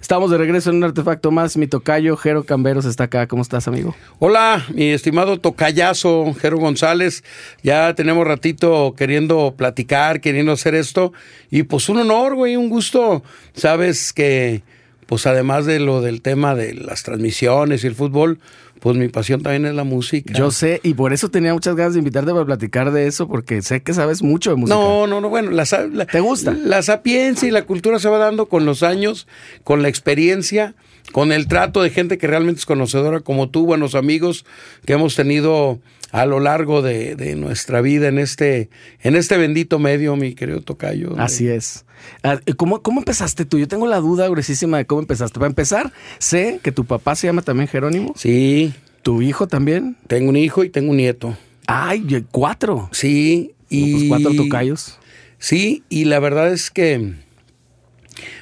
Estamos de regreso en un artefacto más. Mi tocayo, Jero Camberos, está acá. ¿Cómo estás, amigo? Hola, mi estimado tocayazo, Jero González. Ya tenemos ratito queriendo platicar, queriendo hacer esto. Y pues un honor, güey, un gusto. Sabes que, pues además de lo del tema de las transmisiones y el fútbol, pues mi pasión también es la música. Yo sé, y por eso tenía muchas ganas de invitarte para platicar de eso, porque sé que sabes mucho de música. No, no, no, bueno, la, la- ¿Te gusta? La sapiencia y la cultura se va dando con los años, con la experiencia, con el trato de gente que realmente es conocedora como tú, buenos amigos que hemos tenido a lo largo de, de nuestra vida en este, en este bendito medio, mi querido Tocayo. Así es. Ah, ¿Cómo, ¿Cómo empezaste tú? Yo tengo la duda gruesísima de cómo empezaste. Para empezar, sé que tu papá se llama también Jerónimo. Sí, ¿Tu hijo también? tengo un hijo y tengo un nieto. Ay, cuatro. Sí, y... Pues cuatro tocayos. Sí, y la verdad es que,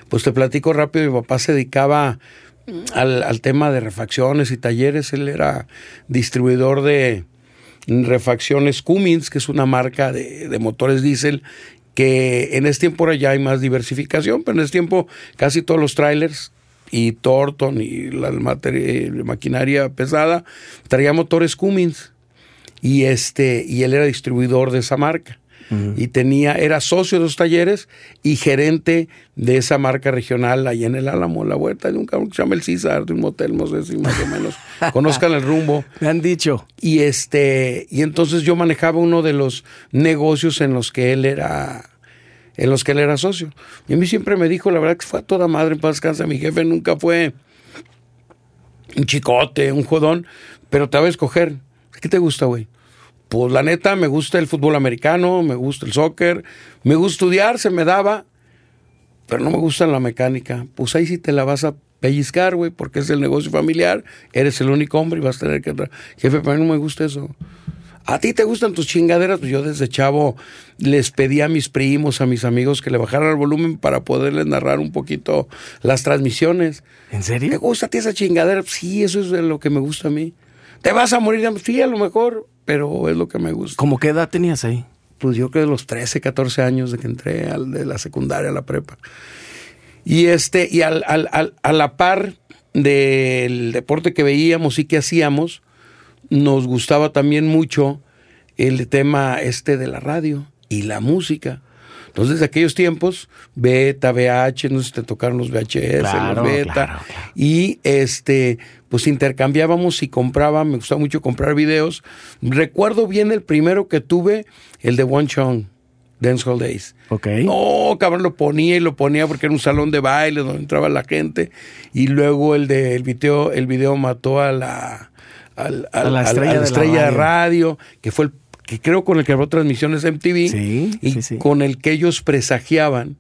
pues te platico rápido, mi papá se dedicaba al, al tema de refacciones y talleres, él era distribuidor de refacciones Cummins, que es una marca de, motores diésel, que en este tiempo ahora ya hay más diversificación, pero en este tiempo casi todos los trailers y Thornton y la, la maquinaria pesada traía motores Cummins y este y él era distribuidor de esa marca y tenía era socio de los talleres y gerente de esa marca regional ahí en el Álamo la Huerta de un cabrón que se llama el César de un motel no sé si más o menos. Conozcan el rumbo. Me han dicho. y este y entonces yo manejaba uno de los negocios en los que él era en los que él era socio. Y a mí siempre me dijo la verdad que fue a toda madre en paz descansa mi jefe nunca fue un chicote un jodón pero te va a escoger. ¿qué te gusta güey? Pues la neta, me gusta el fútbol americano, me gusta el soccer, me gusta estudiar, se me daba, pero no me gusta la mecánica. Pues ahí sí te la vas a pellizcar, güey, porque es el negocio familiar, eres el único hombre y vas a tener que... Jefe, pero a mí no me gusta eso. ¿A ti te gustan tus chingaderas? Pues yo desde chavo les pedí a mis primos, a mis amigos que le bajaran el volumen para poderles narrar un poquito las transmisiones. ¿En ¿Te serio? gusta a ti esa chingadera? Sí, eso es lo que me gusta a mí. ¿Te vas a morir? Sí, a lo mejor, pero es lo que me gusta. ¿Cómo qué edad tenías ahí? Pues yo creo de los 13, 14 años de que entré al, de la secundaria a la prepa. Y este, y al, al- al- a la par del deporte que veíamos y que hacíamos, nos gustaba también mucho el tema este de la radio y la música. Entonces, de aquellos tiempos, beta, VH, no sé si te tocaron los VHS, Claro, los beta. claro, claro. Y este, pues intercambiábamos y compraba, me gustaba mucho comprar videos. Recuerdo bien el primero que tuve, el de One Chong, Dancehall Days. Ok. No, cabrón, lo ponía y lo ponía porque era un salón de baile donde entraba la gente. Y luego el de el video, el video mató a la, al- A la estrella a de la estrella de radio. radio, que fue el que creo con el que abrió transmisiones MTV. Sí, y sí, sí. con el que ellos presagiaban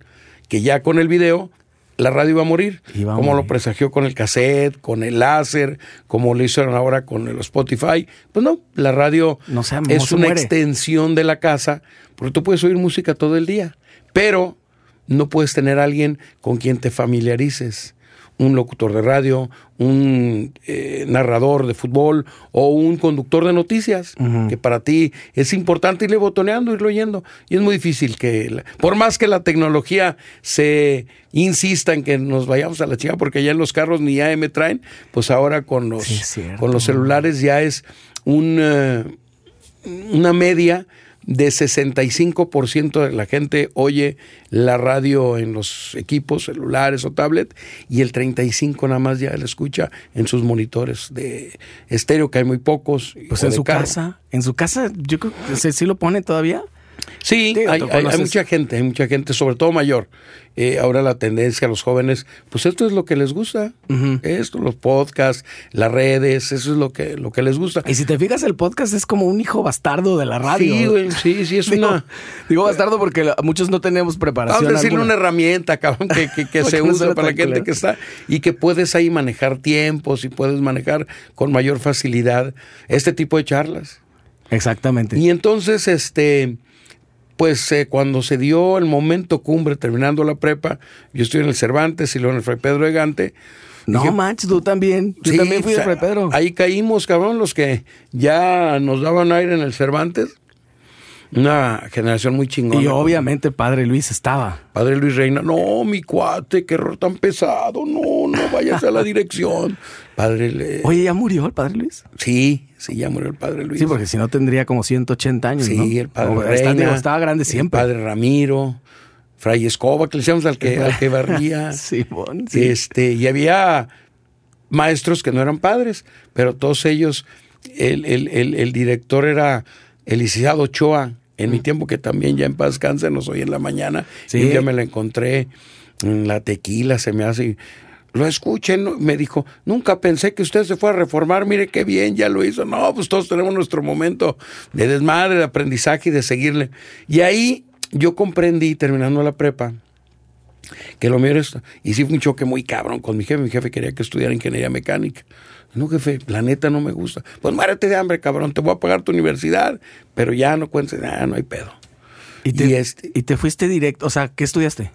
que ya con el video la radio iba a morir. Iba a como lo presagió con el cassette, con el láser, como lo hicieron ahora con el Spotify. Pues no, la radio No se- no es una muere. extensión de la casa, porque tú puedes oír música todo el día, pero no puedes tener a alguien con quien te familiarices. Un locutor de radio, un eh, narrador de fútbol o un conductor de noticias, que para ti es importante irle botoneando, irlo oyendo. Y es muy difícil que, la- por más que la tecnología se insista en que nos vayamos a la chica, porque ya en los carros ni AM traen, pues ahora con los, Sí, con los celulares ya es un, eh, una media de 65% de la gente oye la radio en los equipos celulares o tablet y el 35 nada más ya la escucha en sus monitores de estéreo que hay muy pocos Pues en su carro. casa. En su casa, yo creo que sí lo pone todavía. Sí, Digo, hay, mucha gente, hay mucha gente, sobre todo mayor. Eh, ahora la tendencia a los jóvenes, pues esto es lo que les gusta. Esto, los podcasts, las redes, eso es lo que, lo que les gusta. Y si te fijas, el podcast es como un hijo bastardo de la radio. Sí, güey, sí, sí, es Digo, una... digo bastardo porque muchos no tenemos preparación. Vamos a alguna. una herramienta, cabrón, que, que, que se no usa para la gente que está y que puedes ahí manejar tiempos y puedes manejar con mayor facilidad este tipo de charlas. Exactamente. Y entonces, este, pues eh, cuando se dio el momento cumbre, terminando la prepa, yo estoy en el Cervantes y luego en el Fray Pedro de Gante. no dije, manches, tú también. Yo Sí, también fui o de Fray Pedro. Ahí caímos, cabrón, los que ya nos daban aire en el Cervantes. Una generación muy chingona. Y obviamente Padre Luis estaba. Padre Luis Reina, no, mi cuate, qué error tan pesado, no, no vayas a la dirección. Padre Le... Oye, ¿ya murió el Padre Luis? Sí, sí, ya murió el Padre Luis. Sí, porque si no tendría como 180 años, Sí, ¿no? el Padre Reina. estaba, estaba grande el siempre. Padre Ramiro, Fray Escoba, que le decíamos al que, al que barría. Sí. Este, y había maestros que no eran padres, pero todos ellos, el, el- el- el director era el licenciado Ochoa, en mi tiempo que también ya en paz descanse, nos hoy en la mañana, Sí. y un día me lo encontré en la tequila, se me hace, lo escuchen, ¿no? me dijo, nunca pensé que usted se fuera a reformar, mire qué bien, ya lo hizo, no, pues todos tenemos nuestro momento de desmadre, de aprendizaje y de seguirle. Y ahí yo comprendí, terminando la prepa, que lo mío era esto. Y sí fue un choque muy cabrón con mi jefe. Mi jefe quería que estudiara ingeniería mecánica. No, jefe, la neta no me gusta. Pues muérete de hambre, cabrón, te voy a pagar tu universidad, pero ya no cuentes nada, no hay pedo. Y te, y este- y te fuiste directo. O sea, ¿qué estudiaste?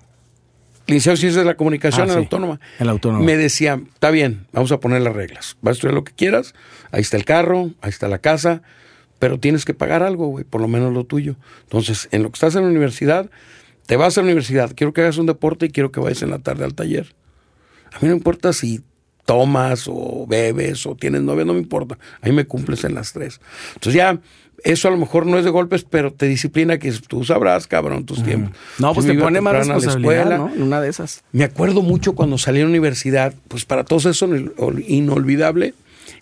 En Ciencias de la Comunicación Ah, en la Autónoma. en la Autónoma. Me decía, está bien, vamos a poner las reglas. Vas a estudiar lo que quieras, ahí está el carro, ahí está la casa, pero tienes que pagar algo, güey, por lo menos lo tuyo. Entonces, en lo que estás en la universidad, te vas a la universidad, quiero que hagas un deporte y quiero que vayas en la tarde al taller. A mí no importa si tomas o bebes o tienes novia, no me importa. Ahí me cumples en las tres. Entonces ya, eso a lo mejor no es de golpes, pero te disciplina que tú sabrás, cabrón, tus tiempos. No, pues Yo te pone más a la responsabilidad, escuela. ¿no? En una de esas. Me acuerdo mucho cuando salí a la universidad, pues para todos eso ol- ol- inolvidable,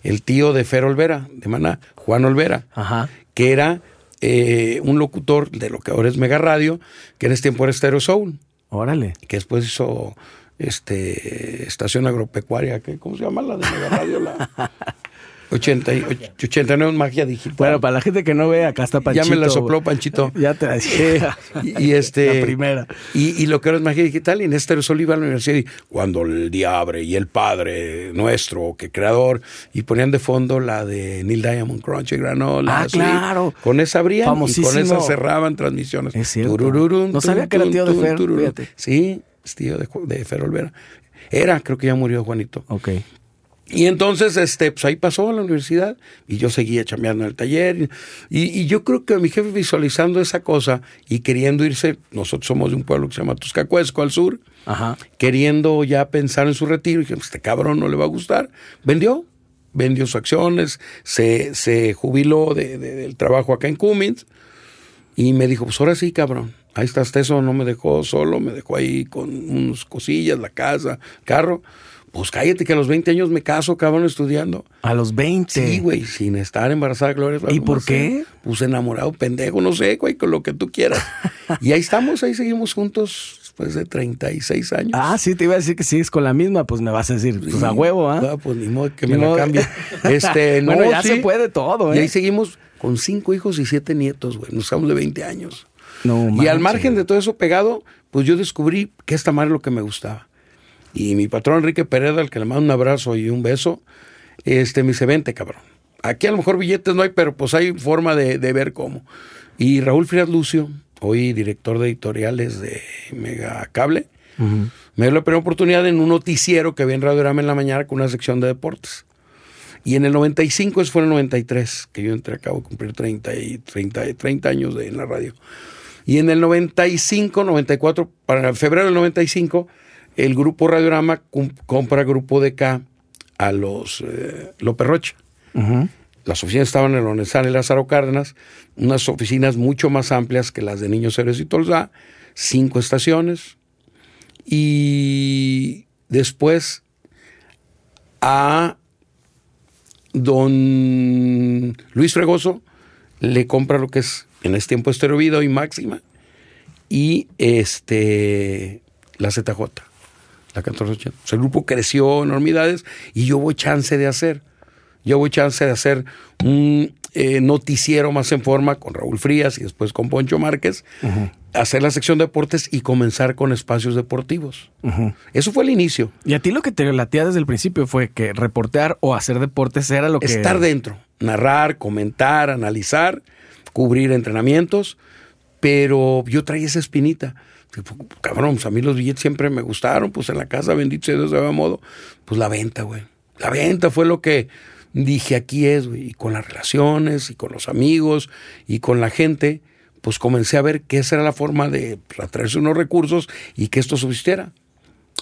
el tío de Fer Olvera, de Maná, Juan Olvera, Ajá. que era eh, un locutor de lo que ahora es Mega Radio, que en ese tiempo era Stereo Soul, Órale. que después hizo este estación agropecuaria, que ¿cómo se llama la de Mega Radio? La 80 y- 89 Magia Digital. Bueno, para la gente que no ve, acá está ya Panchito. me la sopló Panchito. Ya te la y, este La primera. y, y lo que ahora es magia digital y en este Sol iba a la universidad y cuando el diable y el padre nuestro que creador y ponían de fondo la de Neil Diamond Crunch y Granola Ah, así. claro. con esa abrían y con esa cerraban transmisiones Es cierto. Turururun, No sabía que era tío de Fer, sí es tío de, de Fer Olvera era creo que ya murió Juanito Ok. y entonces, este, pues ahí pasó a la universidad y yo seguía chambeando en el taller. Y, y yo creo que mi jefe visualizando esa cosa y queriendo irse, nosotros somos de un pueblo que se llama Tuscacuesco al sur, Ajá. queriendo ya pensar en su retiro, y dije, pues, este cabrón no le va a gustar. Vendió, vendió sus acciones, se, se jubiló de- de- del trabajo acá en Cummins y me dijo, pues ahora sí, cabrón. Ahí está, hasta eso no me dejó solo, me dejó ahí con unas cosillas, la casa, carro. Pues cállate que a los 20 años me caso, cabrón, estudiando. A los 20. Sí, güey, sin estar embarazada, Gloria. ¿Y por qué? Pues enamorado, pendejo, no sé, güey, con lo que tú quieras. y ahí estamos, ahí seguimos juntos después de 36 años. Ah, sí, te iba a decir que sigues con la misma, pues me vas a decir, pues a huevo, ¿ah? Ah, pues ni modo que me la cambie. Este, no, Bueno, ya sí. se puede todo, Y ¿eh? ahí seguimos con cinco hijos y siete nietos, güey. Nos estamos de 20 años. No y al margen de todo eso pegado, pues yo descubrí que esta madre es lo que me gustaba. Y mi patrón Enrique Pereda, al que le mando un abrazo y un beso, este, me dice, vente, cabrón. Aquí a lo mejor billetes no hay, pero pues hay forma de, de ver cómo. Y Raúl Frías Lucio, hoy director de editoriales de Mega Cable, me dio la primera oportunidad en un noticiero que había en Radiorama en la mañana con una sección de deportes. Y en el 95, eso fue en el 93, que yo entré, acabo de cumplir 30, y 30, y 30 años de, en la radio. Y en el 95, 94, para febrero del 95, el grupo Radiorama compra Grupo DK a los eh, López Rocha. Las oficinas estaban en Lonesán y Lázaro Cárdenas, unas oficinas mucho más amplias que las de Niños Héroes y Tolzá, cinco estaciones. Y después a don Luis Fregoso le compra lo que es en este tiempo Estéreo Vida y Máxima y este la ZJ, la 1480. O sea, el grupo creció enormidades y yo hubo chance de hacer. Yo hubo chance de hacer un eh, noticiero más en forma con Raúl Frías y después con Poncho Márquez, hacer la sección de deportes y comenzar con espacios deportivos. Eso fue el inicio. Y a ti lo que te latía desde el principio fue que reportear o hacer deportes era lo que... Estar dentro, narrar, comentar, analizar, cubrir entrenamientos, pero yo traía esa espinita. Cabrón, pues a mí los billetes siempre me gustaron, pues en la casa, bendito sea Dios, de buen modo, pues la venta, güey. La venta fue lo que dije aquí es, güey, y con las relaciones, y con los amigos, y con la gente, pues comencé a ver que esa era la forma de pues, atraerse unos recursos y que esto subsistiera.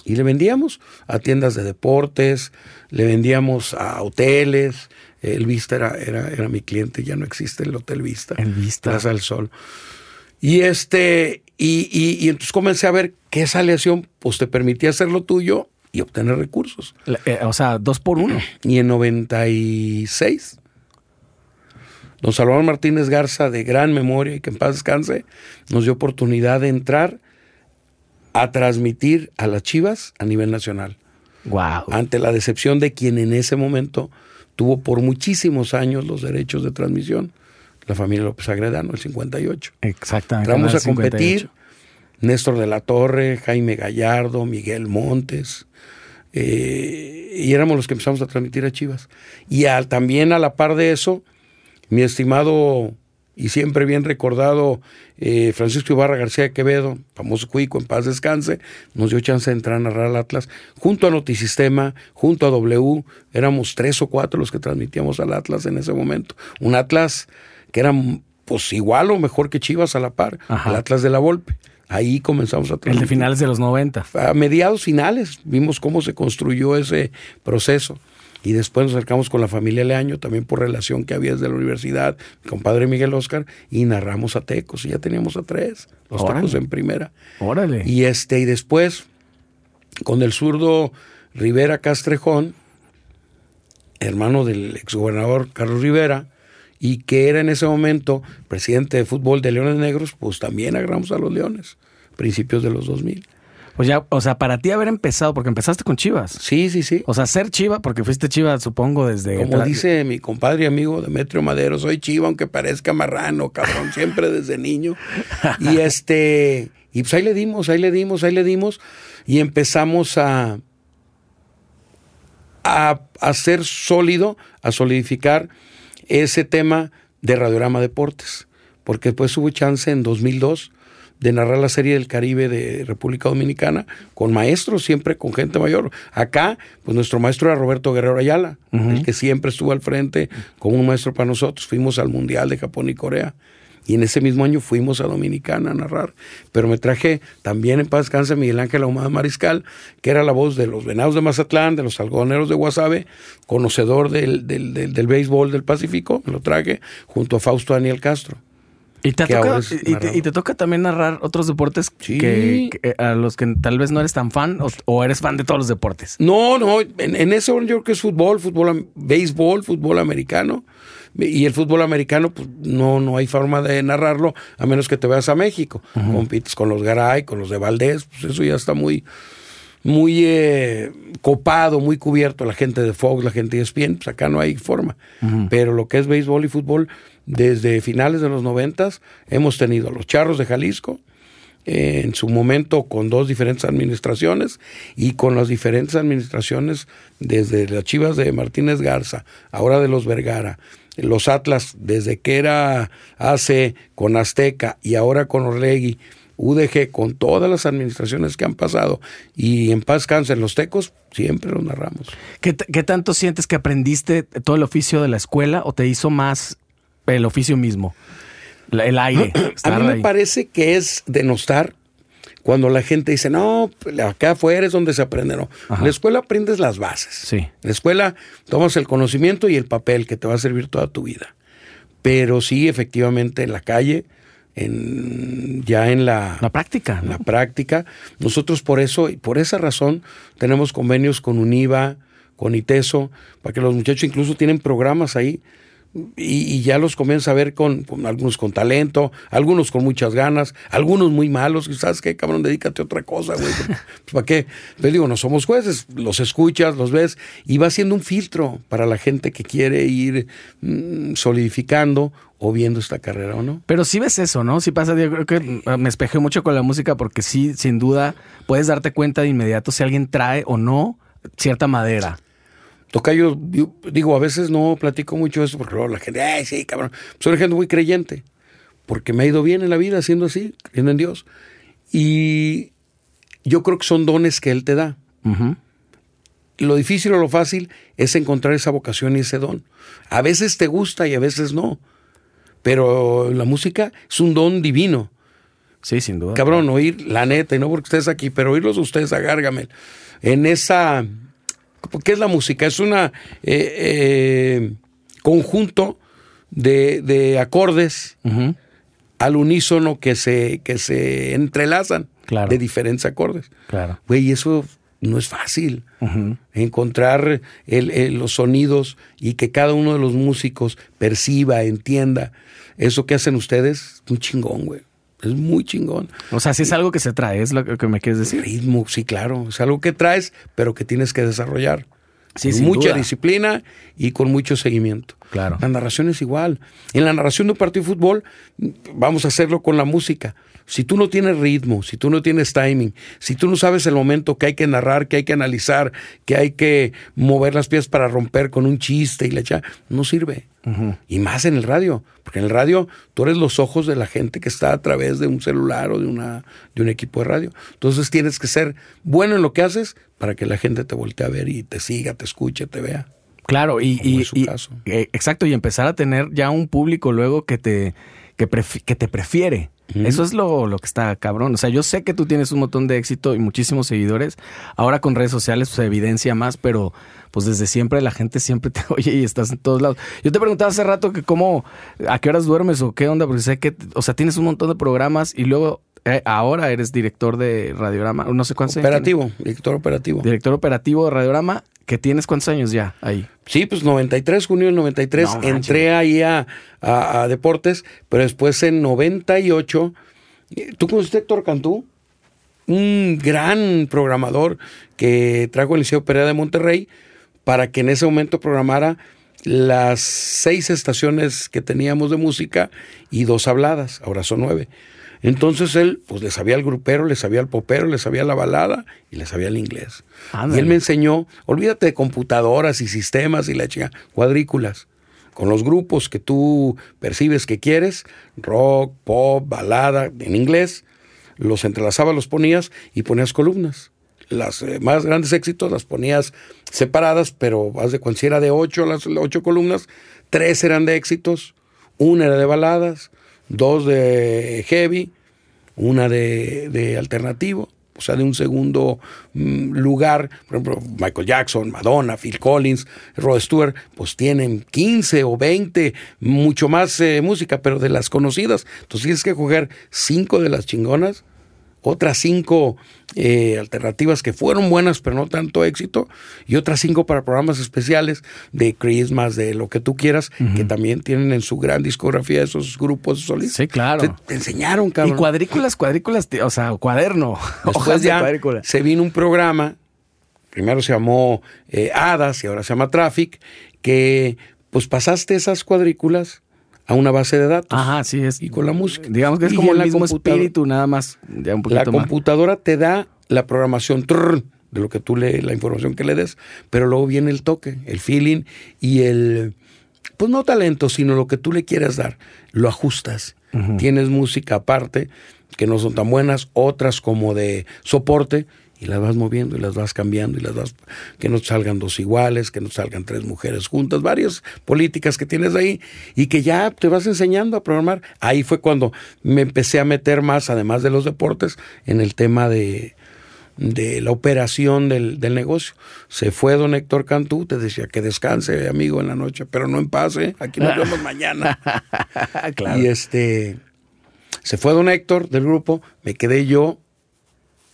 Y le vendíamos a tiendas de deportes, le vendíamos a hoteles. El Vista era, era, era mi cliente, ya no existe el Hotel Vista. El Vista. Plaza del Sol. Y este, y, y, y entonces comencé a ver que esa aleación pues te permitía hacer lo tuyo y obtener recursos. La- eh, o sea, dos por uno. Y en 96, don Salvador Martínez Garza, de gran memoria y que en paz descanse, nos dio oportunidad de entrar a transmitir a las Chivas a nivel nacional, Wow. ante la decepción de quien en ese momento tuvo por muchísimos años los derechos de transmisión, la familia López Agredano, el 58. Exactamente. Entramos a competir. 58. Néstor de la Torre, Jaime Gallardo, Miguel Montes. eh, y éramos los que empezamos a transmitir a Chivas. Y al- también a la par de eso, mi estimado y siempre bien recordado eh, Francisco Ibarra García de Quevedo, famoso cuico, en paz descanse, nos dio chance de entrar a narrar al Atlas, junto a Notisistema, junto a W, éramos tres o cuatro los que transmitíamos al Atlas en ese momento. Un Atlas que era pues igual o mejor que Chivas a la par, Ajá. el Atlas de la Volpe. Ahí comenzamos a El de finales de los 90. a mediados finales vimos cómo se construyó ese proceso. Y después nos acercamos con la familia Leaño, también por relación que había desde la universidad, mi compadre Miguel Oscar, y narramos a Tecos, y ya teníamos a tres, los Órale. Tecos en primera. Órale. Y este, y después, con el zurdo Rivera Castrejón, hermano del exgobernador Carlos Rivera, y que era en ese momento presidente de fútbol de Leones Negros, pues también agarramos a los Leones, principios de los 2000. Pues ya, o sea, para ti haber empezado, porque empezaste con Chivas. Sí, sí, sí. O sea, ser Chiva, porque fuiste Chiva, supongo, desde. Como dice mi compadre y amigo Demetrio Madero, soy chiva aunque parezca marrano, cabrón, siempre desde niño. Y este, y pues ahí le dimos, ahí le dimos, ahí le dimos, y empezamos a, a hacer sólido, a solidificar ese tema de Radiorama Deportes, porque después hubo chance en 2002 de narrar la serie del Caribe de República Dominicana con maestros, siempre con gente mayor. Acá, pues nuestro maestro era Roberto Guerrero Ayala, el que siempre estuvo al frente como un maestro para nosotros. Fuimos al Mundial de Japón y Corea. Y en ese mismo año fuimos a Dominicana a narrar. Pero me traje también en paz descanse Miguel Ángel Ahumada Mariscal, que era la voz de los Venados de Mazatlán, de los Algodoneros de Guasave, conocedor del, del, del, del béisbol del Pacífico. Me lo traje junto a Fausto Daniel Castro. Y te, toca, y, te, narrador. y te toca también narrar otros deportes Sí. que, que- a los que tal vez no eres tan fan o, o eres fan de todos los deportes. No, no, en, en ese orden yo creo que es fútbol, fútbol, béisbol, fútbol americano. Y el fútbol americano, pues no, no hay forma de narrarlo a menos que te veas a México. Compites con los Garay, con los de Valdés, pues eso ya está muy, muy eh, copado, muy cubierto. La gente de Fox, la gente de ESPN, pues acá no hay forma. Pero lo que es béisbol y fútbol, desde finales de los noventas, hemos tenido los Charros de Jalisco, eh, en su momento con dos diferentes administraciones y con las diferentes administraciones desde las Chivas de Martínez Garza, ahora de los Vergara, los Atlas desde que era AC con Azteca y ahora con Orlegui, UDG con todas las administraciones que han pasado y en paz cáncer los tecos siempre los narramos. ¿Qué, qué tanto sientes que aprendiste todo el oficio de la escuela o te hizo más el oficio mismo? La- el aire. A mí me ahí. parece que es denostar cuando la gente dice, no, pues, acá afuera es donde se aprende. No, en la escuela aprendes las bases. Sí. En la escuela tomas el conocimiento y el papel que te va a servir toda tu vida. Pero sí, efectivamente, en la calle, en, ya en la, La práctica. la práctica, nosotros por eso y por esa razón tenemos convenios con UNIVA, con ITESO, para que los muchachos incluso tienen programas ahí y, y ya los comienza a ver con, con algunos con talento, algunos con muchas ganas, algunos muy malos. y ¿Sabes qué, cabrón? Dedícate a otra cosa, güey. Pues, ¿Para qué? Les digo, no somos jueces, los escuchas, los ves y va siendo un filtro para la gente que quiere ir mm, solidificando o viendo esta carrera o no. Pero sí ves eso, ¿no? Sí pasa, yo creo que me espejé mucho con la música porque sí, sin duda, puedes darte cuenta de inmediato si alguien trae o no cierta madera. Tocayo, yo digo, a veces no platico mucho eso porque luego la gente, ay, sí, cabrón. Soy gente muy creyente, porque me ha ido bien en la vida haciendo así, creyendo en Dios. Y yo creo que son dones que Él te da. Lo difícil o lo fácil es encontrar esa vocación y ese don. A veces te gusta y a veces no. pero la música es un don divino. Sí, sin duda. Cabrón, oír, la neta, y no porque estés aquí, pero oírlos ustedes a Gargamel. En esa. ¿Qué es la música? Es una eh, eh, conjunto de, de acordes al unísono que se, que se entrelazan Claro. de diferentes acordes. Claro. Güey, eso no es fácil. Encontrar el- el- los sonidos y que cada uno de los músicos perciba, entienda. Eso que hacen ustedes, muy chingón, güey. Es muy chingón. O sea, si es algo que se trae, es lo que me quieres decir. Ritmo, sí, claro. Es algo que traes, pero que tienes que desarrollar. Sí, con sin mucha duda. disciplina y con mucho seguimiento. Claro. La narración es igual. En la narración de un partido de fútbol, vamos a hacerlo con la música. Si tú no tienes ritmo, si tú no tienes timing, si tú no sabes el momento que hay que narrar, que hay que analizar, que hay que mover las piezas para romper con un chiste y la echa, no sirve. Y más en el radio, porque en el radio tú eres los ojos de la gente que está a través de un celular o de, una, de un equipo de radio. Entonces tienes que ser bueno en lo que haces para que la gente te voltee a ver y te siga, te escuche, te vea. Claro, y, y- es su y- caso. eh, exacto, y empezar a tener ya un público luego que te, que te prefiere. Eso es lo, lo que está cabrón. O sea, yo sé que tú tienes un montón de éxito y muchísimos seguidores. Ahora con redes sociales se evidencia más, pero pues desde siempre la gente siempre te oye y estás en todos lados. Yo te preguntaba hace rato que cómo, a qué horas duermes o qué onda, porque sé que, o sea, tienes un montón de programas y luego eh, ahora eres director de Radiograma, no sé cuántos años Operativo, director operativo. Director operativo de Radiograma, que tienes cuántos años ya ahí. Sí, pues 93, junio del 93, No entré ahí a, a- a Deportes, pero después en 98, eh, ¿tú conociste a Héctor Cantú? Un gran programador que trajo el Liceo Pereira de Monterrey para que en ese momento programara las seis estaciones que teníamos de música y dos habladas, ahora son nueve. Entonces él, pues le sabía al grupero, le sabía al popero, le sabía la balada y le sabía el inglés. Ándale. Y él me enseñó, olvídate de computadoras y sistemas y la chica, cuadrículas. Con los grupos que tú percibes que quieres, rock, pop, balada, en inglés, los entrelazabas, los ponías y ponías columnas. Las eh, más grandes éxitos las ponías separadas, pero haz de cuando si era de ocho, las ocho columnas, tres eran de éxitos, una era de baladas, dos de heavy, una de, de alternativo, o sea, de un segundo mm, lugar, por ejemplo, Michael Jackson, Madonna, Phil Collins, Rod Stewart, pues tienen 15 o 20, mucho más eh, música, pero de las conocidas. Entonces tienes que coger cinco de las chingonas, otras cinco eh, alternativas que fueron buenas, pero no tanto éxito, y otras cinco para programas especiales de Christmas, de lo que tú quieras, que también tienen en su gran discografía esos grupos solistas. Sí, claro. Te, te enseñaron, cabrón. Y cuadrículas, cuadrículas, o sea, cuaderno. hojas Después de ya cuadrícula. se vino un programa, primero se llamó eh, Hadas y ahora se llama Traffic, que pues pasaste esas cuadrículas a una base de datos. Ajá, sí, es. Y con la música. Digamos que es Y como el mismo espíritu, nada más. Ya un La más. computadora te da la programación trrr, de lo que tú le, la información que le des, pero luego viene el toque, el feeling y el, pues no talento, sino lo que tú le quieras dar. Lo ajustas. Tienes música aparte que no son tan buenas, otras como de soporte y las vas moviendo y las vas cambiando y las vas que no salgan dos iguales, que no salgan tres mujeres juntas, varias políticas que tienes ahí y que ya te vas enseñando a programar. Ahí fue cuando me empecé a meter más, además de los deportes, en el tema de, de la operación del, del negocio. Se fue don Héctor Cantú, te decía que descanse, amigo, en la noche, pero no en paz, ¿eh? aquí nos vemos mañana. claro. Y este se fue don Héctor del grupo, me quedé yo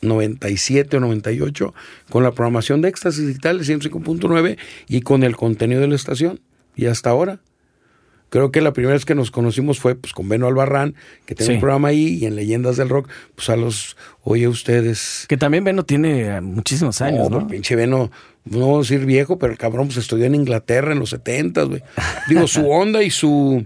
97 o 98 con la programación de Éxtasis Digital de 105.9 y con el contenido de la estación. Y hasta ahora. Creo que la primera vez que nos conocimos fue pues con Beno Albarrán, que tiene Sí. un programa ahí, y en Leyendas del Rock, pues a los, oye ustedes, Que también Beno tiene muchísimos años, no, ¿no? pinche Beno, no voy a decir viejo, pero el cabrón pues estudió en Inglaterra en los 70, güey. Digo, su onda y su...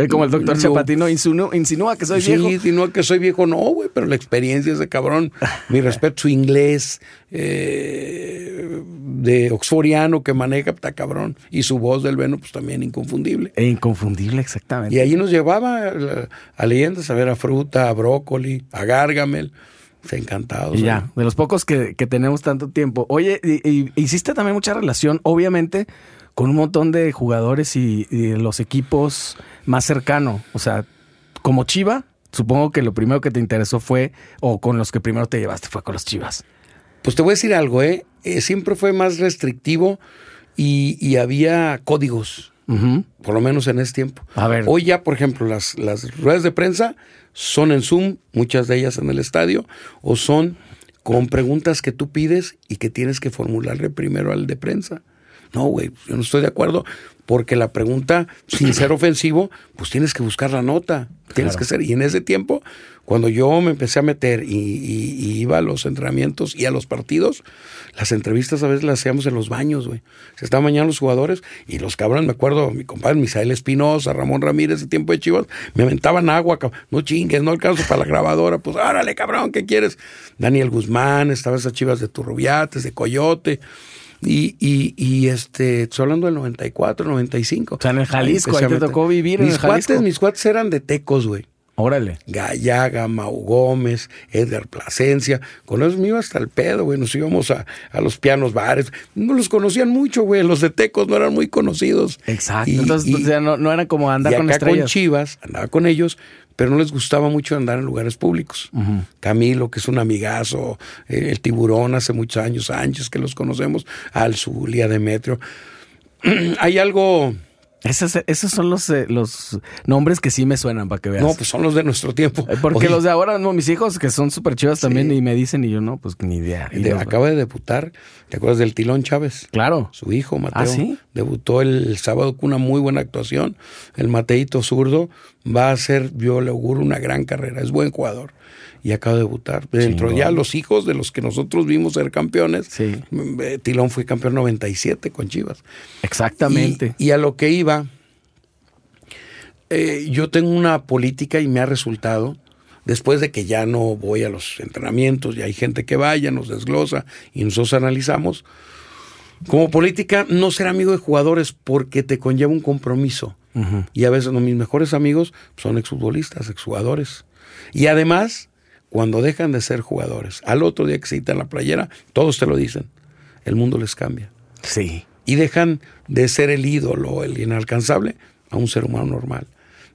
Es como el doctor Chapatino insinúa, insinúa que soy sí, viejo. si no que soy viejo, no, güey, pero la experiencia es de cabrón. Mi respeto, su inglés eh, de oxforiano que maneja, está cabrón. Y su voz del Veno, pues también inconfundible. E inconfundible, exactamente. Y ahí nos llevaba a, a leyendas, a ver a Fruta, a Brócoli, a Gargamel. Se encantado. Y ya, de los pocos que, que tenemos tanto tiempo. Oye, y, y hiciste también mucha relación, obviamente, con un montón de jugadores y, los equipos más cercanos. O sea, como Chiva, supongo que lo primero que te interesó fue, o con los que primero te llevaste fue con los Chivas. Pues te voy a decir algo, ¿eh? Eh, siempre fue más restrictivo y, y había códigos, por lo menos en ese tiempo. A ver. Hoy ya, por ejemplo, las, las ruedas de prensa son en Zoom, muchas de ellas en el estadio, o son con preguntas que tú pides y que tienes que formularle primero al de prensa. No, güey, yo no estoy de acuerdo, porque la pregunta, sin ser ofensivo, pues tienes que buscar la nota, tienes Claro. que ser. Y en ese tiempo, cuando yo me empecé a meter y, y- y iba a los entrenamientos y a los partidos, las entrevistas a veces las hacíamos en los baños, güey. Se estaban bañando los jugadores y los cabrones, me acuerdo, mi compadre Misael Espinosa, Ramón Ramírez, de tiempo de Chivas, me aventaban agua, cab- no chingues, no alcanzo para la grabadora, pues órale, cabrón, ¿qué quieres? Daniel Guzmán, estaba esas Chivas de Turrubiates, de Coyote. Y, y, y este, estoy hablando del 94, 95. O sea, en el Jalisco, ahí a te tocó vivir en mis el Jalisco. Cuates, mis cuates eran de tecos, güey. Órale. Gallaga, Mau Gómez, Edgar Plasencia. Con ellos me iba hasta el pedo, güey. Nos íbamos a, a los pianos bares. No los conocían mucho, güey. Los de Tecos no eran muy conocidos. Exacto. Y- Entonces, y- o sea, no, no era como andar y con estrellas. Chivas, andaba con ellos, pero no les gustaba mucho andar en lugares públicos. Camilo, que es un amigazo, eh, el tiburón hace muchos años, Sánchez, que los conocemos, Al Zulia, Demetrio. Hay algo... Esos, esos son los, eh, los nombres que sí me suenan para que veas. No, pues son los de nuestro tiempo. Eh, Porque Oye, los de ahora, no, mis hijos que son súper chivas también y me dicen y yo no, pues ni idea. Y de- los- acaba de debutar, ¿te acuerdas del Tilón Chávez? Claro. Su hijo, Mateo. ¿Ah, sí? Debutó el sábado con una muy buena actuación. El Mateito zurdo va a hacer, yo le auguro, una gran carrera. Es buen jugador. Y acaba de debutar. Dentro Chingón. ya los hijos de los que nosotros vimos ser campeones. Sí. eh, Tilón fue campeón 97 con Chivas. Exactamente. Y, y a lo que iba, eh, yo tengo una política y me ha resultado, después de que ya no voy a los entrenamientos y hay gente que vaya, nos desglosa y nosotros analizamos, como política no ser amigo de jugadores porque te conlleva un compromiso. Y a veces mis mejores amigos son exfutbolistas, exjugadores. Y además, cuando dejan de ser jugadores, al otro día que se quitan la playera, todos te lo dicen, el mundo les cambia Sí. y dejan de ser el ídolo, el inalcanzable, a un ser humano normal.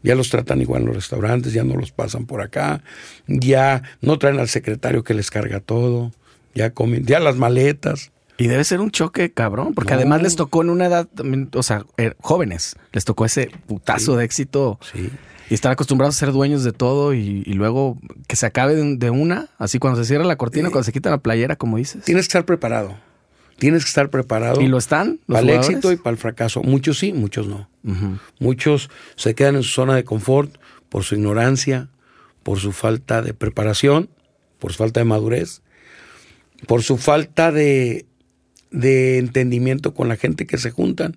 Ya los tratan igual en los restaurantes, ya no los pasan por acá, ya no traen al secretario que les carga todo, ya comen, ya las maletas. Y debe ser un choque cabrón, porque No. además les tocó en una edad también, o sea, eh, jóvenes, les tocó ese putazo Sí. de éxito Sí. y estar acostumbrados a ser dueños de todo y, y luego que se acabe de, un- de una, así cuando se cierra la cortina, Sí. cuando se quita la playera, como dices. Tienes que estar preparado. Tienes que estar preparado ¿Y lo están? los para el éxito y para el fracaso. Muchos sí, muchos no. Muchos se quedan en su zona de confort por su ignorancia, por su falta de preparación, por su falta de madurez, por su falta de, de entendimiento con la gente que se juntan.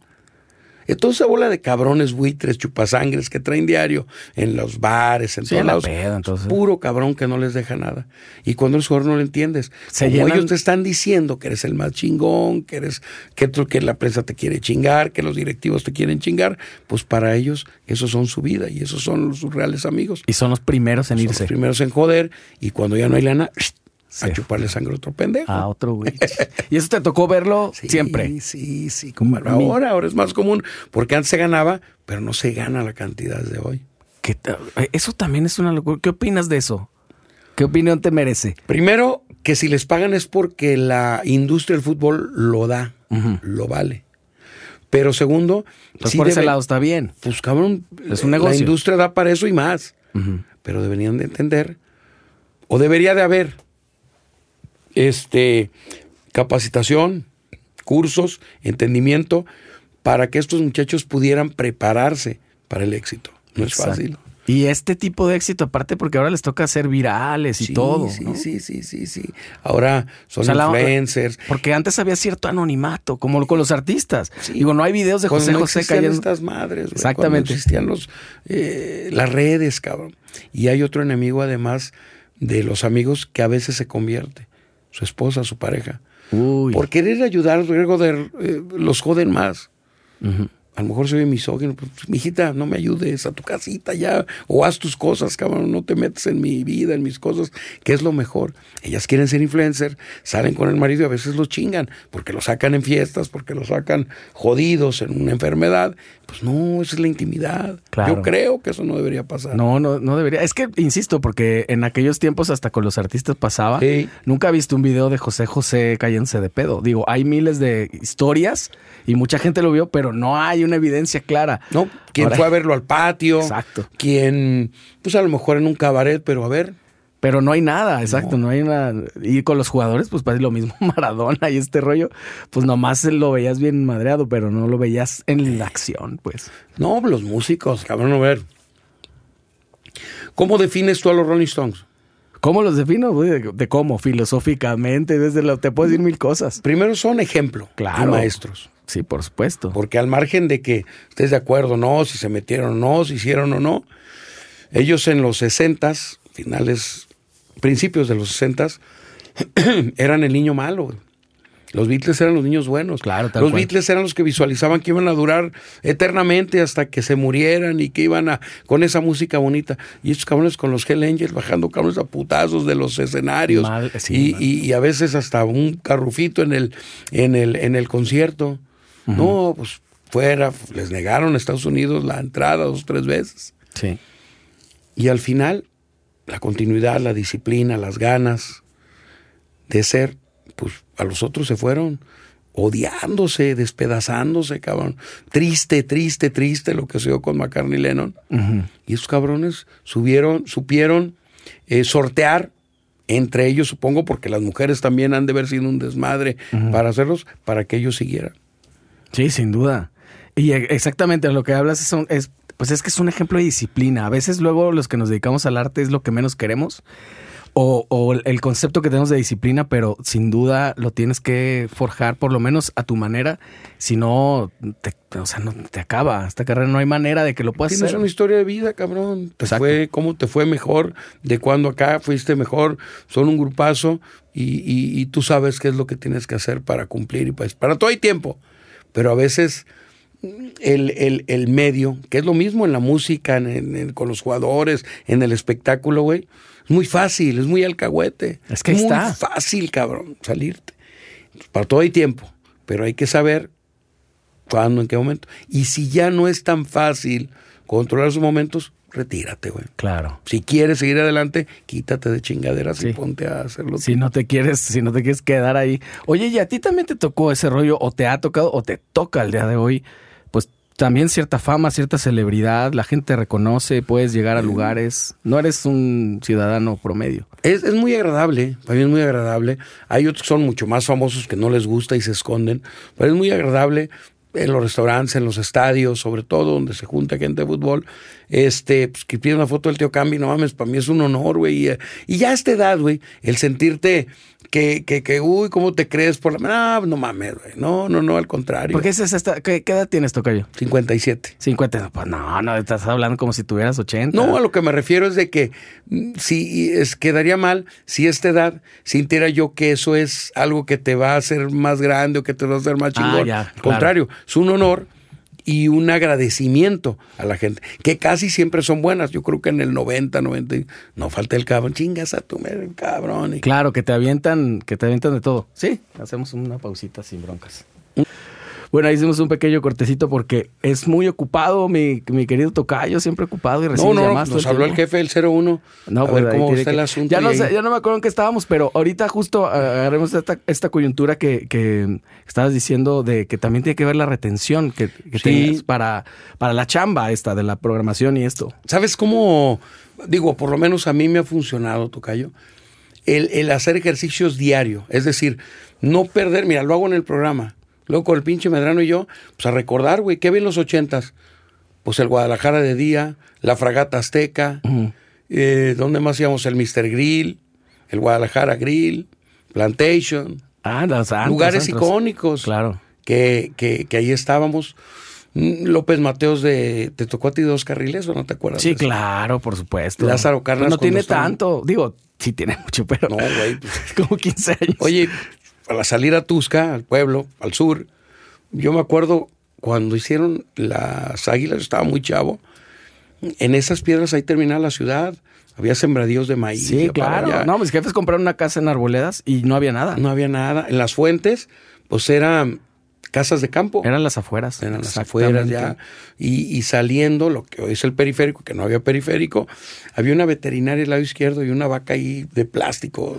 Entonces esa bola de cabrones, buitres, chupasangres que traen diario en los bares, en Sí, todos en la lados. peda, entonces. Puro cabrón que no les deja nada. Y cuando eres jugador no lo entiendes. Se Como llenan- ellos te están diciendo que eres el más chingón, que eres que, que la prensa te quiere chingar, que los directivos te quieren chingar, pues para ellos esos son su vida y esos son sus reales amigos. Y son los primeros en Son irse los primeros en joder y cuando ya no hay lana, Sí. a chuparle sangre a otro pendejo. a otro güey. y eso te tocó verlo Sí, siempre. Sí, sí. Mi- Ahora, ahora es más común, porque antes se ganaba, pero no se gana la cantidad de hoy. Eh, eso también es una locura. ¿Qué opinas de eso? ¿Qué opinión te merece? Primero, que si les pagan es porque la industria del fútbol lo da, lo vale. Pero segundo, sí por ese lado está bien. pues cabrón, Es un la negocio. industria da para eso y más. Pero deberían de entender, o debería de haber, este, capacitación, cursos, entendimiento, para que estos muchachos pudieran prepararse para el éxito. No es fácil. Y este tipo de éxito, aparte porque ahora les toca ser virales y Sí, todo. Sí, ¿no? sí, sí, sí, sí. Ahora son O sea, la- influencers. Porque antes había cierto anonimato, como con los artistas. Sí. Digo, no hay videos de José no José cayendo. estas madres, Exactamente. Existían los, eh, las redes, cabrón. Y hay otro enemigo, además de los amigos, que a veces se convierte. Su esposa, su pareja. Uy. Por querer ayudar, luego de, eh, los joden más. A lo mejor soy misógino, pues, mijita, no me ayudes a tu casita ya, o haz tus cosas, cabrón, no te metes en mi vida, en mis cosas, que es lo mejor. Ellas quieren ser influencer, salen con el marido y a veces lo chingan, porque lo sacan en fiestas, porque lo sacan jodidos en una enfermedad. Pues no, esa es la intimidad. Yo creo que eso no debería pasar. No, no, no debería. Es que, insisto, porque en aquellos tiempos hasta con los artistas pasaba. Nunca he visto un video de José José cayéndose de pedo. Digo, hay miles de historias y mucha gente lo vio, pero no hay una evidencia clara. No, quien fue a verlo al patio. Exacto. Quien, pues a lo mejor en un cabaret, pero a ver. Pero no hay nada, exacto, no, hay nada. Y con los jugadores, pues pasa lo mismo Maradona y este rollo, pues nomás lo veías bien madreado, pero no lo veías en la acción, pues. No, los músicos, cabrón, a ver. ¿Cómo defines tú a los Rolling Stones? ¿Cómo los defino? De, cómo, filosóficamente, desde lo, te puedo decir mil cosas. Primero son ejemplo claro. maestros. Sí, por supuesto. Porque al margen de que estés de acuerdo o no, si se metieron o no, si hicieron o no, ellos en los sesentas, finales, principios de los sesentas, eran el niño malo. Los Beatles eran los niños buenos. Claro, Los Beatles eran los que visualizaban que iban a durar eternamente hasta que se murieran y que iban a con esa música bonita. Y estos cabrones con los Hell Angels bajando cabrones a putazos de los escenarios. y, a veces hasta un carrufito en el, en el, en el concierto. No, pues fuera, les negaron a Estados Unidos la entrada dos o tres veces. Sí. Y al final, la continuidad, la disciplina, las ganas de ser, pues a los otros se fueron odiándose, despedazándose, cabrón. Triste, triste, triste lo que se dio con McCartney Lennon. Y esos cabrones subieron, supieron eh, sortear entre ellos, supongo, porque las mujeres también han de haber sido un desmadre para hacerlos, para que ellos siguieran. Sí, sin duda. Y e, exactamente lo que hablas es, es, pues es que es un ejemplo de disciplina. A veces luego los que nos dedicamos al arte es lo que menos queremos. O, o, el concepto que tenemos de disciplina, pero sin duda lo tienes que forjar por lo menos a tu manera, si no, te, o sea, no te acaba. Esta carrera no hay manera de que lo puedas Tienes una historia de vida, cabrón. Te fue, ¿Cómo te fue mejor? ¿De cuándo acá fuiste mejor? Son un grupazo y, y, y, tú sabes qué es lo que tienes que hacer para cumplir y pues para todo hay tiempo pero a veces el, el, medio, que es lo mismo en la música, con los jugadores, en el espectáculo, güey, es muy fácil, es muy alcahuete. Es que es muy fácil, cabrón, salirte. Para todo hay tiempo, pero hay que saber cuándo, en qué momento. Y si ya no es tan fácil controlar esos momentos, retírate, güey. Claro. Si quieres seguir adelante, quítate de chingaderas y ponte a hacerlo. Si no te quieres, si no te quieres quedar ahí. Oye, ¿y a ti también te tocó ese rollo o te ha tocado o te toca el día de hoy? Pues también cierta fama, cierta celebridad, la gente te reconoce, puedes llegar a lugares, no eres un ciudadano promedio. Es, es muy agradable, para mí es muy agradable. Hay otros que son mucho más famosos que no les gusta y se esconden, pero es muy agradable en los restaurantes, en los estadios, sobre todo donde se junta gente de fútbol, este, pues que pide una foto del tío Cambi, no mames, para mí es un honor, güey. Y, ya a esta edad, güey, el sentirte que, que, que, uy, ¿cómo te crees por la... No, no mames, güey. No, no, no, al contrario. Porque es esta... ¿Qué, ¿Qué, edad tienes, Tocayo? 57. 50. Pues no, no, estás hablando como si tuvieras 80. No, a lo que me refiero es de que mm, si es, quedaría mal si a esta edad sintiera yo que eso es algo que te va a hacer más grande o que te va a hacer más ah, chingón. al contrario, es un honor y un agradecimiento a la gente, que casi siempre son buenas. Yo creo que en el 90, 90, no falta el cabrón, chingas a tu madre, cabrón. Claro, que te avientan, que te avientan de todo. Sí, hacemos una pausita sin broncas. Bueno, ahí hicimos un pequeño cortecito porque es muy ocupado mi, mi querido Tocayo, siempre ocupado y recién No, no, nos habló el jefe del 01. No, a pues ver cómo está el asunto. Ya no, sé, ya no me acuerdo en qué estábamos, pero ahorita justo agarremos esta, esta coyuntura que, que, estabas diciendo de que también tiene que ver la retención que, que tienes para, para la chamba esta de la programación y esto. ¿Sabes cómo? Digo, por lo menos a mí me ha funcionado, Tocayo. El, el hacer ejercicios diario, es decir, no perder, mira, lo hago en el programa Luego con el pinche Medrano y yo, pues a recordar, güey, ¿qué ven los ochentas? Pues el Guadalajara de día, la Fragata Azteca, eh, ¿dónde más íbamos? El Mr. Grill, el Guadalajara Grill, Plantation. Ah, los Lugares icónicos. Claro. Que, que, que ahí estábamos. Mm, López Mateos de ¿Te tocó a ti dos carriles o no te acuerdas? Sí, claro, por supuesto. Lázaro Carnas. no tiene tanto, digo, sí tiene mucho, pero. No, güey. Pues, como 15 años. Oye, para salir a Tusca, al pueblo, al sur, yo me acuerdo cuando hicieron las águilas, estaba muy chavo, en esas piedras ahí terminaba la ciudad. Había sembradíos de maíz. Sí, claro. No, mis jefes compraron una casa en Arboledas y no había nada. No había nada. En las fuentes, pues eran casas de campo. Eran las afueras. eran las afueras ya. Y, y saliendo, lo que hoy es el periférico, que no había periférico, había una veterinaria al lado izquierdo y una vaca ahí de plástico.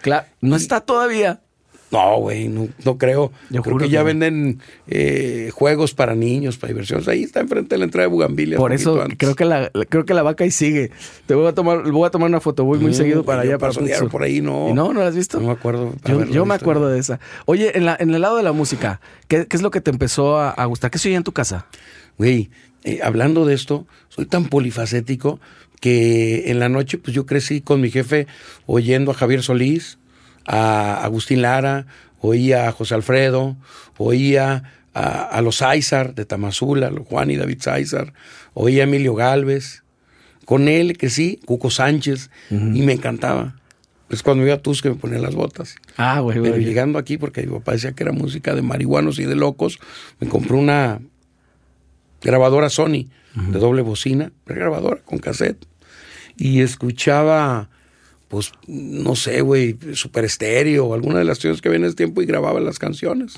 Claro, no está todavía. No, güey, no, no creo. Yo creo que ya no. venden eh, juegos para niños, para diversión. Ahí está enfrente de la entrada de Bugambilia. Por eso creo que la creo que la vaca ahí sigue. Te voy a tomar voy a tomar una foto, voy muy Mm, seguido para allá para por ahí, no. ¿Y no? ¿No la has visto? No me acuerdo Yo, me acuerdo de esa. Oye, en, la, en el lado de la música, ¿qué, qué es lo que te empezó a, a gustar? ¿Qué se oía en tu casa? Güey, eh, hablando de esto, soy tan polifacético que en la noche, pues yo crecí con mi jefe oyendo a Javier Solís, a Agustín Lara, oía a José Alfredo, oía a, a los Sáizar de Tamazula, Juan y David Sáizar, oía a Emilio Galvez, con él que sí, Cuco Sánchez, y me encantaba. Es cuando iba a Tus que me ponía las botas. Ah, güey, Pero güey. llegando aquí, porque mi papá decía que era música de marihuanos y de locos, me compré una grabadora Sony de doble bocina, grabadora con cassette. Y escuchaba, pues, no sé, güey, Super Estéreo o alguna de las canciones que había en ese tiempo y grababa las canciones.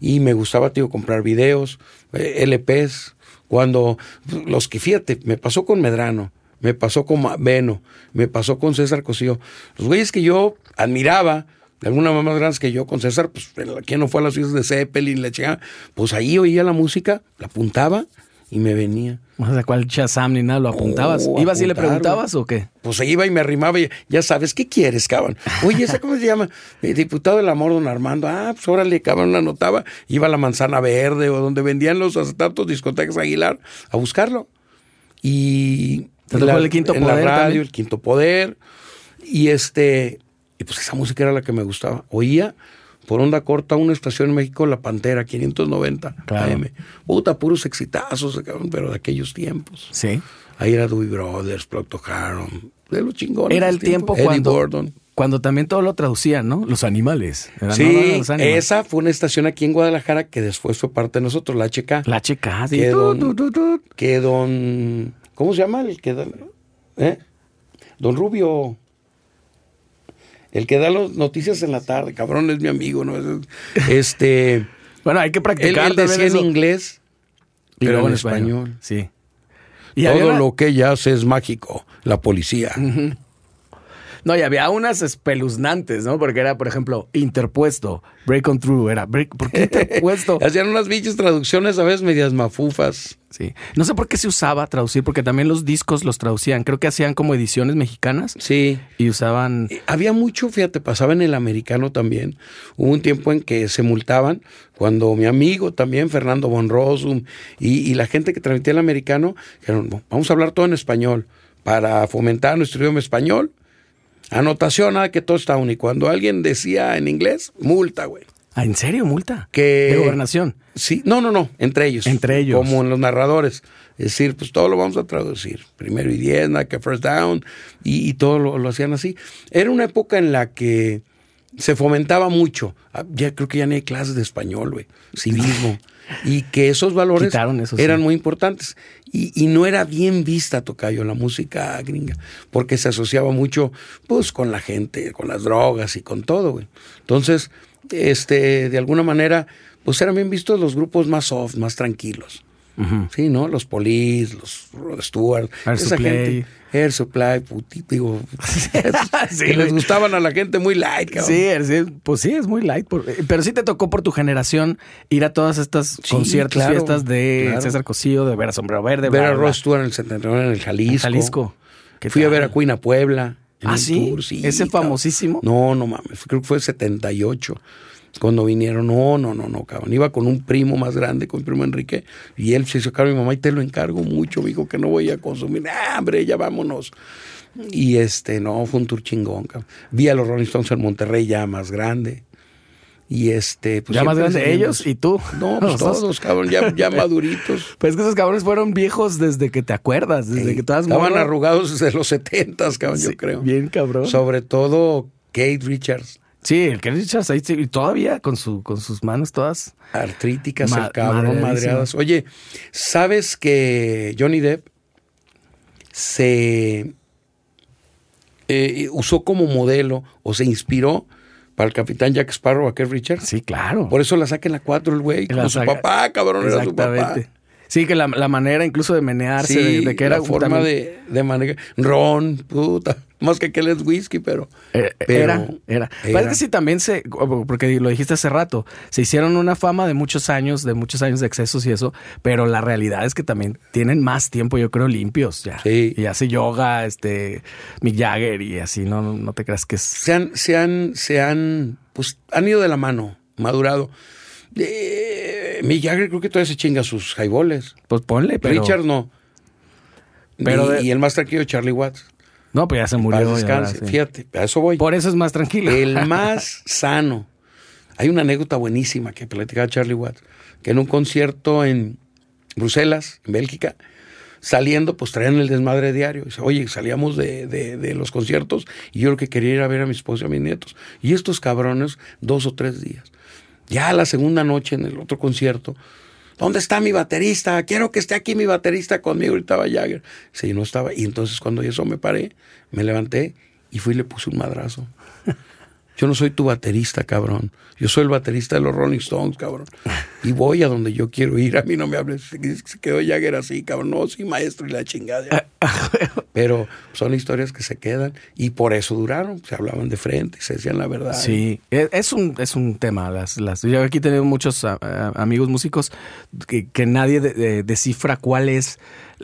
Y me gustaba, tío, comprar videos, eh, LPs. Cuando los que, fíjate, me pasó con Medrano, me pasó con Beno, me pasó con César Cosío. Los güeyes que yo admiraba, de alguna manera más grandes que yo, con César, pues, ¿quién no fue a las fiestas de Zeppelin, la chingada? Pues ahí oía la música, la apuntaba y me venía. O sea, ¿cuál Shazam ni nada? ¿Lo apuntabas? Oh, ¿Ibas y le preguntabas o qué? Pues iba y me arrimaba y ya sabes, ¿qué quieres, cabrón? Oye, ¿esa cómo se llama? El diputado del amor, don Armando. Ah, pues órale, cabrón, la anotaba. Iba a la Manzana Verde o donde vendían los acetatos, discotecas Aguilar, a buscarlo. Y... Te tocó el Quinto en Poder la radio, también. el Quinto Poder. Y este... Y pues esa música era la que me gustaba. Oía por onda corta una estación en México, La Pantera, 590 Claro. AM. Puta, puros exitazos, pero de aquellos tiempos. Sí. Ahí era Dewey Brothers, Proctor Harum, de los chingones. Era el tiempo Eddie cuando, Gordon. cuando también todo lo traducían, ¿no? Los animales. Era- Sí, no, no, los animales. esa fue una estación aquí en Guadalajara que después fue parte de nosotros, la HK. La chica, sí. que, don, que don... ¿Cómo se llama el que da? ¿Eh? Don Rubio. El que da las noticias en la tarde, cabrón, es mi amigo, ¿no? Es- Este... Bueno, hay que practicar. él decía en eso. inglés, Y pero en español. Sí. Y Todo una- lo que ella hace es mágico, la policía. No, y había unas espeluznantes, ¿no? Porque era, por ejemplo, interpuesto, break on through, era break, ¿por qué interpuesto? Hacían unas bichas traducciones a veces medias mafufas. Sí. No sé por qué se usaba traducir, porque también los discos los traducían. Creo que hacían como ediciones mexicanas Sí. y usaban. Había mucho, fíjate, pasaba en el americano también. Hubo un tiempo en que se multaban cuando mi amigo también, Fernando Von Rossum, y, y la gente que transmitía el americano, dijeron, "No, vamos a hablar todo en español para fomentar nuestro idioma español. Anotación, nada que todo está. Y cuando alguien decía en inglés, multa, güey. Ah, ¿En serio? ¿Multa? Que- De gobernación. Sí, no, no, no, entre ellos. Entre ellos. Como en los narradores. Es decir, pues todo lo vamos a traducir. Primero y diez, que first down, y, y todo lo, lo hacían así. Era una época en la que se fomentaba mucho. Ah, Ya creo que ya ni hay clases de español, güey. Civismo. y que esos valores sí. eran muy importantes. Y, y no era bien vista, Tocayo, la música gringa, porque se asociaba mucho, pues, con la gente, con las drogas y con todo, güey. Entonces, este, de alguna manera, pues eran bien vistos los grupos más soft, más tranquilos. Sí, ¿no? Los Police, los Rod Stewart, Air esa Supply. gente. Air Supply, digo, Sí, que les gustaban a la gente muy light, cabrón. Sí, es- pues sí, es muy light. por- eh, pero sí te tocó por tu generación ir a todas estas Sí, conciertos, claro, fiestas de claro. César Cosío, de ver a Sombrero Verde. ver a Rod Stewart en el Centenario en el Jalisco. En Jalisco. ¿Qué Fui a ver a Queen a Puebla. En Ah, ¿sí? tour, ¿Ese cabrón. famosísimo? No, no mames, creo que fue el 78 cuando vinieron. No, no, no, no, cabrón. Iba con un primo más grande, con mi primo Enrique, y él se hizo cargo de mi mamá y te lo encargo mucho, me dijo que no voy a consumir. Ah, hombre, ya vámonos. Y este, no, fue un tour chingón, cabrón. Vi a los Rolling Stones en Monterrey ya más grande. Y este, pues ya más siempre grande seguimos- ellos y tú. No, pues Los dos. todos, cabrón, ya, ya maduritos. Pues es que esos cabrones fueron viejos desde que te acuerdas, desde que todas Estaban arrugados desde los 70, cabrón, Sí, yo creo. bien cabrón. Sobre todo Kate Richards. Sí, el Keith Richards ahí y todavía con su con sus manos todas Artríticas, Ma- el cabrón, madreadas. Oye, ¿sabes que Johnny Depp se eh, usó como modelo o se inspiró para el capitán Jack Sparrow a Keith Richards? Sí, claro. Por eso la saca en la 4 el güey, como su papá, cabrón, era su papá. Exactamente. Sí, que la, la manera incluso de menearse, Sí, de, de que era la forma también- de, de manejar. Ron, puta. Más que aquel es whisky, pero. Eh, pero era, era. Parece que sí también se, porque lo dijiste hace rato, se hicieron una fama de muchos años, de muchos años de excesos y eso, pero la realidad es que también tienen más tiempo, yo creo, limpios ya. Sí. Y hace yoga, este, Mick Jagger y así, no, no, no te creas que es... se han, se han, se han, pues han ido de la mano, madurado. Eh, Mick Jagger creo que todavía se chinga sus highballs. Pues ponle, pero... Richard no. Pero y, de- y el más tranquilo, Charlie Watts. No, pues ya se murió. descanse. sí. Fíjate, a eso voy. Por eso es más tranquilo. El más sano. Hay una anécdota buenísima que platicaba Charlie Watts, que en un concierto en Bruselas, en Bélgica, saliendo, pues traían el desmadre diario. Dice, oye, salíamos de, de- de los conciertos y yo lo que quería era ver a mi esposa y a mis nietos. Y estos cabrones, dos o tres días. Ya la segunda noche en el otro concierto, ¿dónde está mi baterista? Quiero que esté aquí mi baterista conmigo. Ahorita estaba Jagger. Sí, no estaba. Y entonces cuando eso me paré, me levanté y fui y le puse un madrazo. Yo no soy tu baterista, cabrón. Yo soy el baterista de los Rolling Stones, cabrón. Y voy a donde yo quiero ir. A mí no me hables. Se quedó Jagger así, cabrón. No, sí, maestro y la chingada. Pero son historias que se quedan y por eso duraron. Se hablaban de frente y se decían la verdad. Sí, es, es un, es un tema. Las, las, yo aquí tengo muchos ah, ah, amigos músicos que, que nadie de- de- descifra cuál es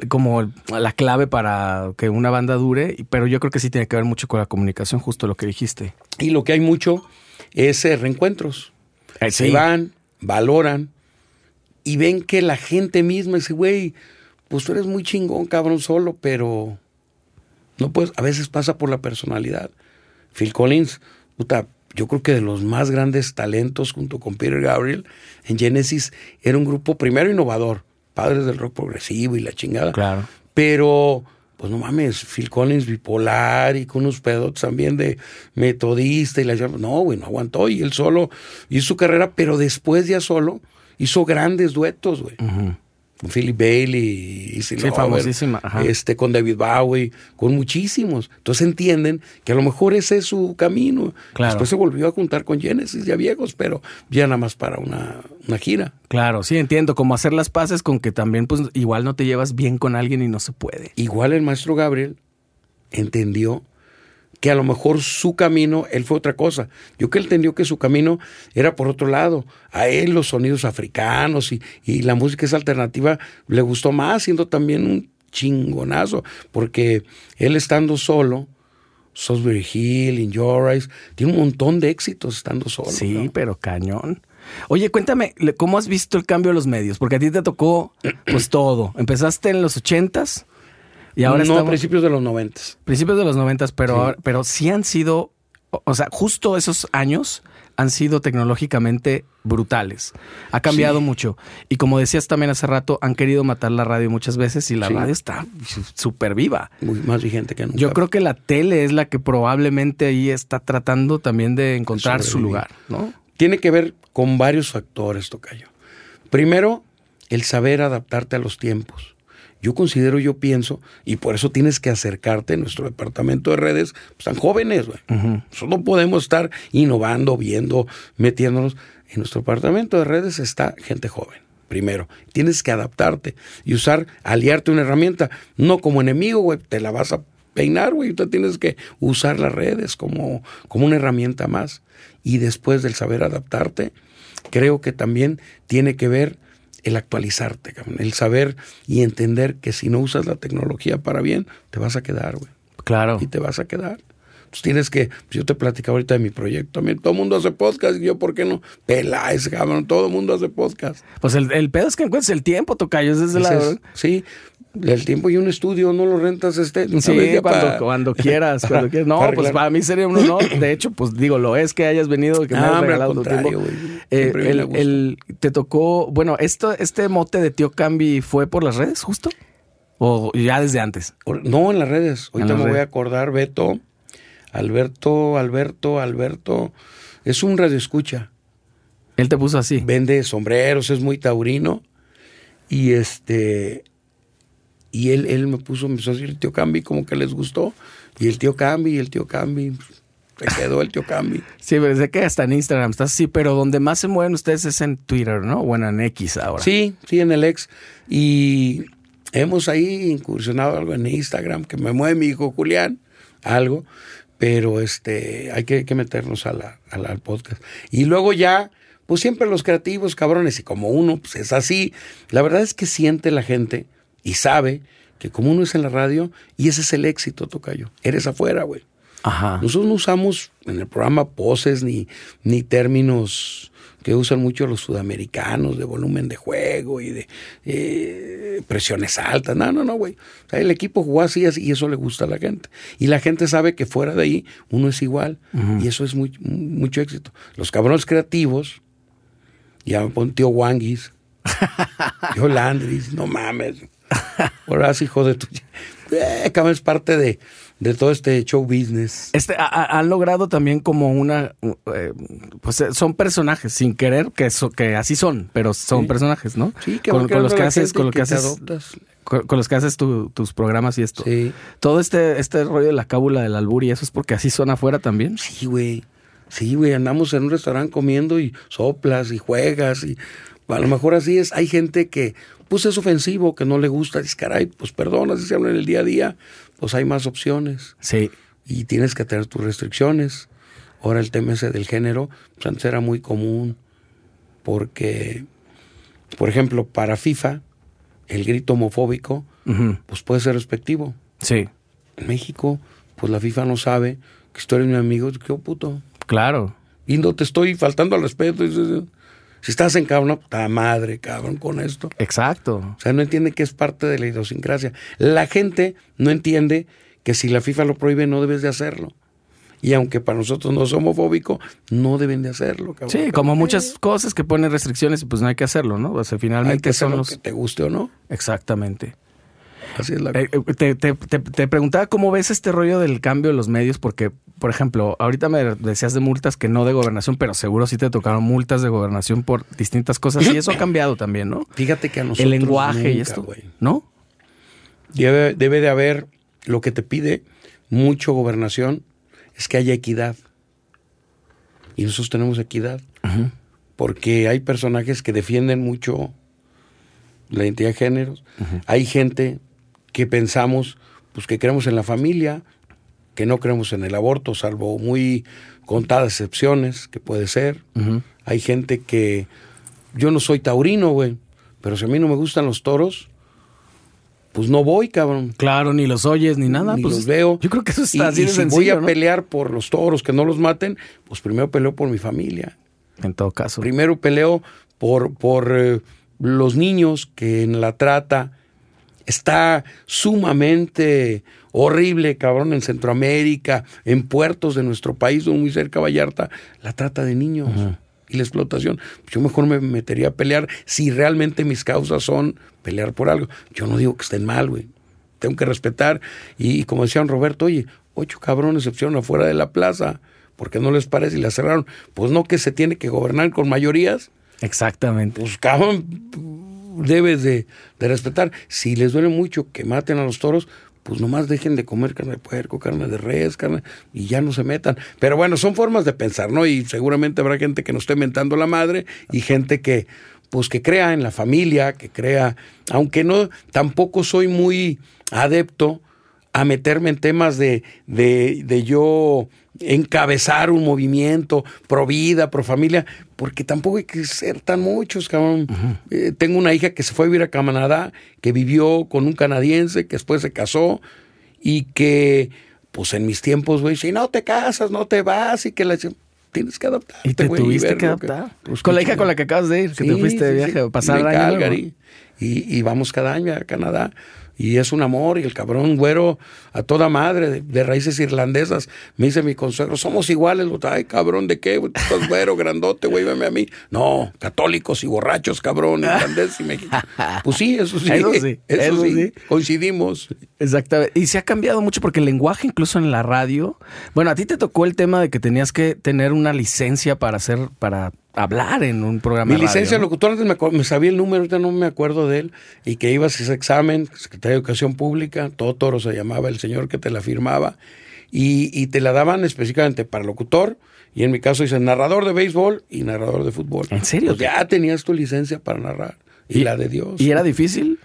como la clave para que una banda dure, pero yo creo que sí tiene que ver mucho con la comunicación, justo lo que dijiste. Y lo que hay mucho es eh, reencuentros. Eh, Se sí. van, valoran y ven que la gente misma dice, güey, pues tú eres muy chingón, cabrón, solo, pero no puedes, a veces pasa por la personalidad. Phil Collins, puta, yo creo que de los más grandes talentos junto con Peter Gabriel en Genesis era un grupo primero innovador, padres del rock progresivo y la chingada. Claro. Pero, pues no mames, Phil Collins bipolar y con unos pedos también de metodista y la No, güey, no aguantó. Y él solo hizo su carrera, pero después ya solo hizo grandes duetos, güey. Ujú. Con Philip Bailey, Easy Sí, Lover, famosísima, ajá. este, con David Bowie, con muchísimos. Entonces entienden que a lo mejor ese es su camino. Claro. Después se volvió a juntar con Genesis ya viejos, pero ya nada más para una, una gira. Claro, sí, entiendo. Como hacer las paces con que también, pues, igual no te llevas bien con alguien y no se puede. Igual el maestro Gabriel entendió que a lo mejor su camino, él fue otra cosa. Yo que él entendió que su camino era por otro lado. A él los sonidos africanos y, y la música esa alternativa le gustó más, siendo también un chingonazo, porque él estando solo, Salisbury Hill, In Your Eyes, tiene un montón de éxitos estando solo. Sí, ¿no? pero cañón. Oye, cuéntame, ¿cómo has visto el cambio de los medios? Porque a ti te tocó, pues, todo. Empezaste en los ochentas y ahora no, estamos... principios de los noventas. Principios de los noventas, pero, Sí. ahora- pero sí han sido, o sea, justo esos años han sido tecnológicamente brutales. Ha cambiado Sí. mucho. Y como decías también hace rato, han querido matar la radio muchas veces y la Sí. radio está súper viva. Muy más vigente que nunca. Yo creo que la tele es la que probablemente ahí está tratando también de encontrar su lugar, ¿no? tiene que ver con varios factores, Tocayo. Primero, el saber adaptarte a los tiempos. Yo considero, yo pienso, y por eso tienes que acercarte a nuestro departamento de redes, pues, están jóvenes, güey. Nosotros no podemos estar innovando, viendo, metiéndonos. En nuestro departamento de redes está gente joven. Primero, tienes que adaptarte y usar, aliarte una herramienta, no como enemigo, güey, te la vas a peinar, güey, tú tienes que usar las redes como, como una herramienta más. Y después del saber adaptarte, creo que también tiene que ver el actualizarte, cabrón, el saber y entender que si no usas la tecnología para bien, te vas a quedar, güey Claro. y te vas a quedar. Entonces tienes que, pues yo te platicaba ahorita de mi proyecto también. Todo el mundo hace podcast y yo, ¿por qué no? Peláez, cabrón, todo el mundo hace podcast. Pues el, el pedo es que encuentres el tiempo, Tocayo, es lado. es- sí, el tiempo y un estudio no lo rentas este. Sí, cuando, cuando quieras, cuando quieras. No, para pues para mí sería un honor. De hecho, pues digo, lo es que hayas venido, que me Ah, regalado tu tiempo. Eh, el, te tocó, bueno, esto, este mote de tío Cambi fue por las redes, justo, o ya desde antes. No, en las redes. Ahorita las me voy a acordar, Beto, Alberto, Alberto, Alberto. es un radioescucha. Él te puso así. Vende sombreros, es muy taurino. Y este. Y él, él me puso, me empezó a decir el tío Cambi, como que les gustó. Y el tío Cambi, y el tío Cambi. Se quedó el tío Cambi. Sí, pero sé que hasta en Instagram está así, pero donde más se mueven ustedes es en Twitter, ¿no? Bueno, en X ahora. Sí, sí, en el ex. Y hemos ahí incursionado algo en Instagram, que me mueve mi hijo Julián, algo, pero este, hay que, hay que meternos a la, a la- al podcast. Y luego ya, pues siempre los creativos, cabrones, y como uno pues es así, la verdad es que siente la gente y sabe que como uno es en la radio, y ese es el éxito, Tocayo, eres afuera, güey. Ajá. Nosotros no usamos en el programa poses ni, ni términos que usan mucho los sudamericanos de volumen de juego y de eh, presiones altas. No, no, no, güey. O sea, el equipo jugó así, así y eso le gusta a la gente. Y la gente sabe que fuera de ahí uno es igual y eso es muy, mucho éxito. Los cabrones creativos, ya me pon tío Wanguis, tío Landris, no mames. Ahora sí, hijo de tu... Eh, es parte de, de todo este show business. Este, ha- ha- han logrado también como una, eh, pues eh, son personajes sin querer que so- que así son, pero son Sí. personajes, ¿no? Sí, que con, con los que haces, con lo que haces, con, con los que haces tu- tus programas y esto. Sí. Todo este, este rollo de la cábula del albur y eso es porque así son afuera también. Sí, güey. Sí, güey, andamos en un restaurante comiendo y soplas y juegas y a lo mejor así es. Hay gente que pues es ofensivo, que no le gusta, dice, caray, pues perdona, si se habla en el día a día, pues hay más opciones Sí. y tienes que tener tus restricciones. Ahora el tema ese del género, pues antes era muy común porque, por ejemplo, para FIFA, el grito homofóbico, pues puede ser respectivo. Sí. En México, pues la FIFA no sabe que tú eres mi amigo, qué puto. Claro. Y no te estoy faltando al respeto. Si estás en cabrón, puta madre, cabrón, con esto. Exacto. O sea, no entiende que es parte de la idiosincrasia. La gente no entiende que si la FIFA lo prohíbe, no debes de hacerlo. Y aunque para nosotros no es homofóbico, no deben de hacerlo, cabrón. Sí, como muchas cosas que ponen restricciones y pues no hay que hacerlo, ¿no? O sea, Hay finalmente que hacer son lo los... que te guste o no. Exactamente. Así es la Eh, eh, te, te- te- te preguntaba cómo ves este rollo del cambio de los medios, porque, por ejemplo, ahorita me decías de multas que no de gobernación, pero seguro sí te tocaron multas de gobernación por distintas cosas y eso ha cambiado también, ¿no? Fíjate que a nosotros El lenguaje y nunca, esto, güey. ¿no? Debe, debe de haber lo que te pide mucho gobernación es que haya equidad. Y nosotros tenemos equidad. Porque hay personajes que defienden mucho la identidad de géneros. Hay gente que pensamos, pues que creemos en la familia, que no creemos en el aborto, salvo muy contadas excepciones, que puede ser. Hay gente que yo no soy taurino, güey, pero si a mí no me gustan los toros, pues no voy, cabrón. Claro, ni los oyes ni nada. Ni pues, los veo. Yo creo que eso Y- está así y de si sencillo, voy a ¿no? pelear por los toros, que no los maten, pues primero peleo por mi familia. En todo caso. Primero peleo por, por eh, los niños que en la trata está sumamente horrible, cabrón, en Centroamérica, en puertos de nuestro país, muy cerca de Vallarta, la trata de niños y la explotación. Yo mejor me metería a pelear si realmente mis causas son pelear por algo. Yo no digo que estén mal, güey. Tengo que respetar. Y, y como decía don Roberto, oye, ocho cabrones se pusieron afuera de la plaza. porque no les parece y la cerraron? Pues no que se tiene que gobernar con mayorías Exactamente. pues cabrón, debes de, de respetar. Si les duele mucho que maten a los toros, pues nomás dejen de comer carne de puerco, carne de res, carne, y ya no se metan. Pero bueno, son formas de pensar, ¿no? Y seguramente habrá gente que nos esté mentando la madre y gente que, pues que crea en la familia, que crea, aunque no, tampoco soy muy adepto a meterme en temas de, de, de yo encabezar un movimiento pro vida, pro familia, porque tampoco hay que ser tan muchos, cabrón. Eh, tengo una hija que se fue a vivir a Canadá, que vivió con un canadiense, que después se casó y que, pues en mis tiempos, güey, si no te casas, no te vas y que la... Tienes que adaptarte, Y te güey, tuviste ver que adaptar. pues, con la hija con la que acabas de ir, que te Sí, fuiste de sí, viaje sí. a pasar año. Calgary. y, y vamos cada año a Canadá y es un amor y el cabrón güero a toda madre de, de raíces irlandesas me dice mi consuegro somos iguales ay cabrón de qué? Tú estás güero grandote güey veme a mí no católicos y borrachos cabrón irlandés y mexicano pues sí eso sí Eso sí, eso eso sí, sí. coincidimos Exactamente. Y se ha cambiado mucho porque el lenguaje, incluso en la radio. Bueno, a ti te tocó el tema de que tenías que tener una licencia para hacer, para hablar en un programa. Mi de radio, licencia de locutor antes me, sabía el número, ahorita no me acuerdo de él, y que ibas a ese examen, Secretaría de Educación Pública, Totoro se llamaba el señor que te la firmaba, y, y te la daban específicamente para locutor, y en mi caso dice narrador de béisbol y narrador de fútbol. ¿En serio? Pues ya tenías tu licencia para narrar, y, Y- la de Dios. ¿Y era difícil?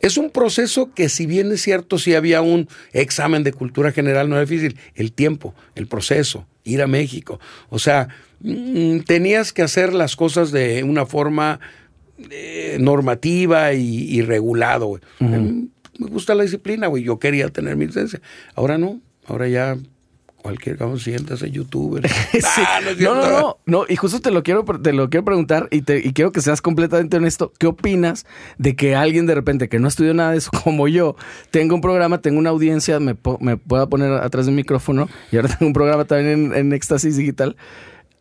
Es un proceso que si bien es cierto, si había un examen de cultura general, no era difícil. El tiempo, el proceso, ir a México. O sea, tenías que hacer las cosas de una forma eh, normativa y, y regulado. Mm, Me gusta la disciplina, güey. Yo quería tener mi licencia. Ahora no. Ahora ya cualquier cabrón siéntase youtuber. Sí. Ah, no, es no, no, no, no. Y justo te lo quiero, te lo quiero preguntar y, te, y quiero que seas completamente honesto. ¿Qué opinas de que alguien de repente que no estudió nada de eso como yo tenga un programa, tenga una audiencia, me, me pueda poner atrás de un micrófono y ahora tengo un programa también en, en Éxtasis Digital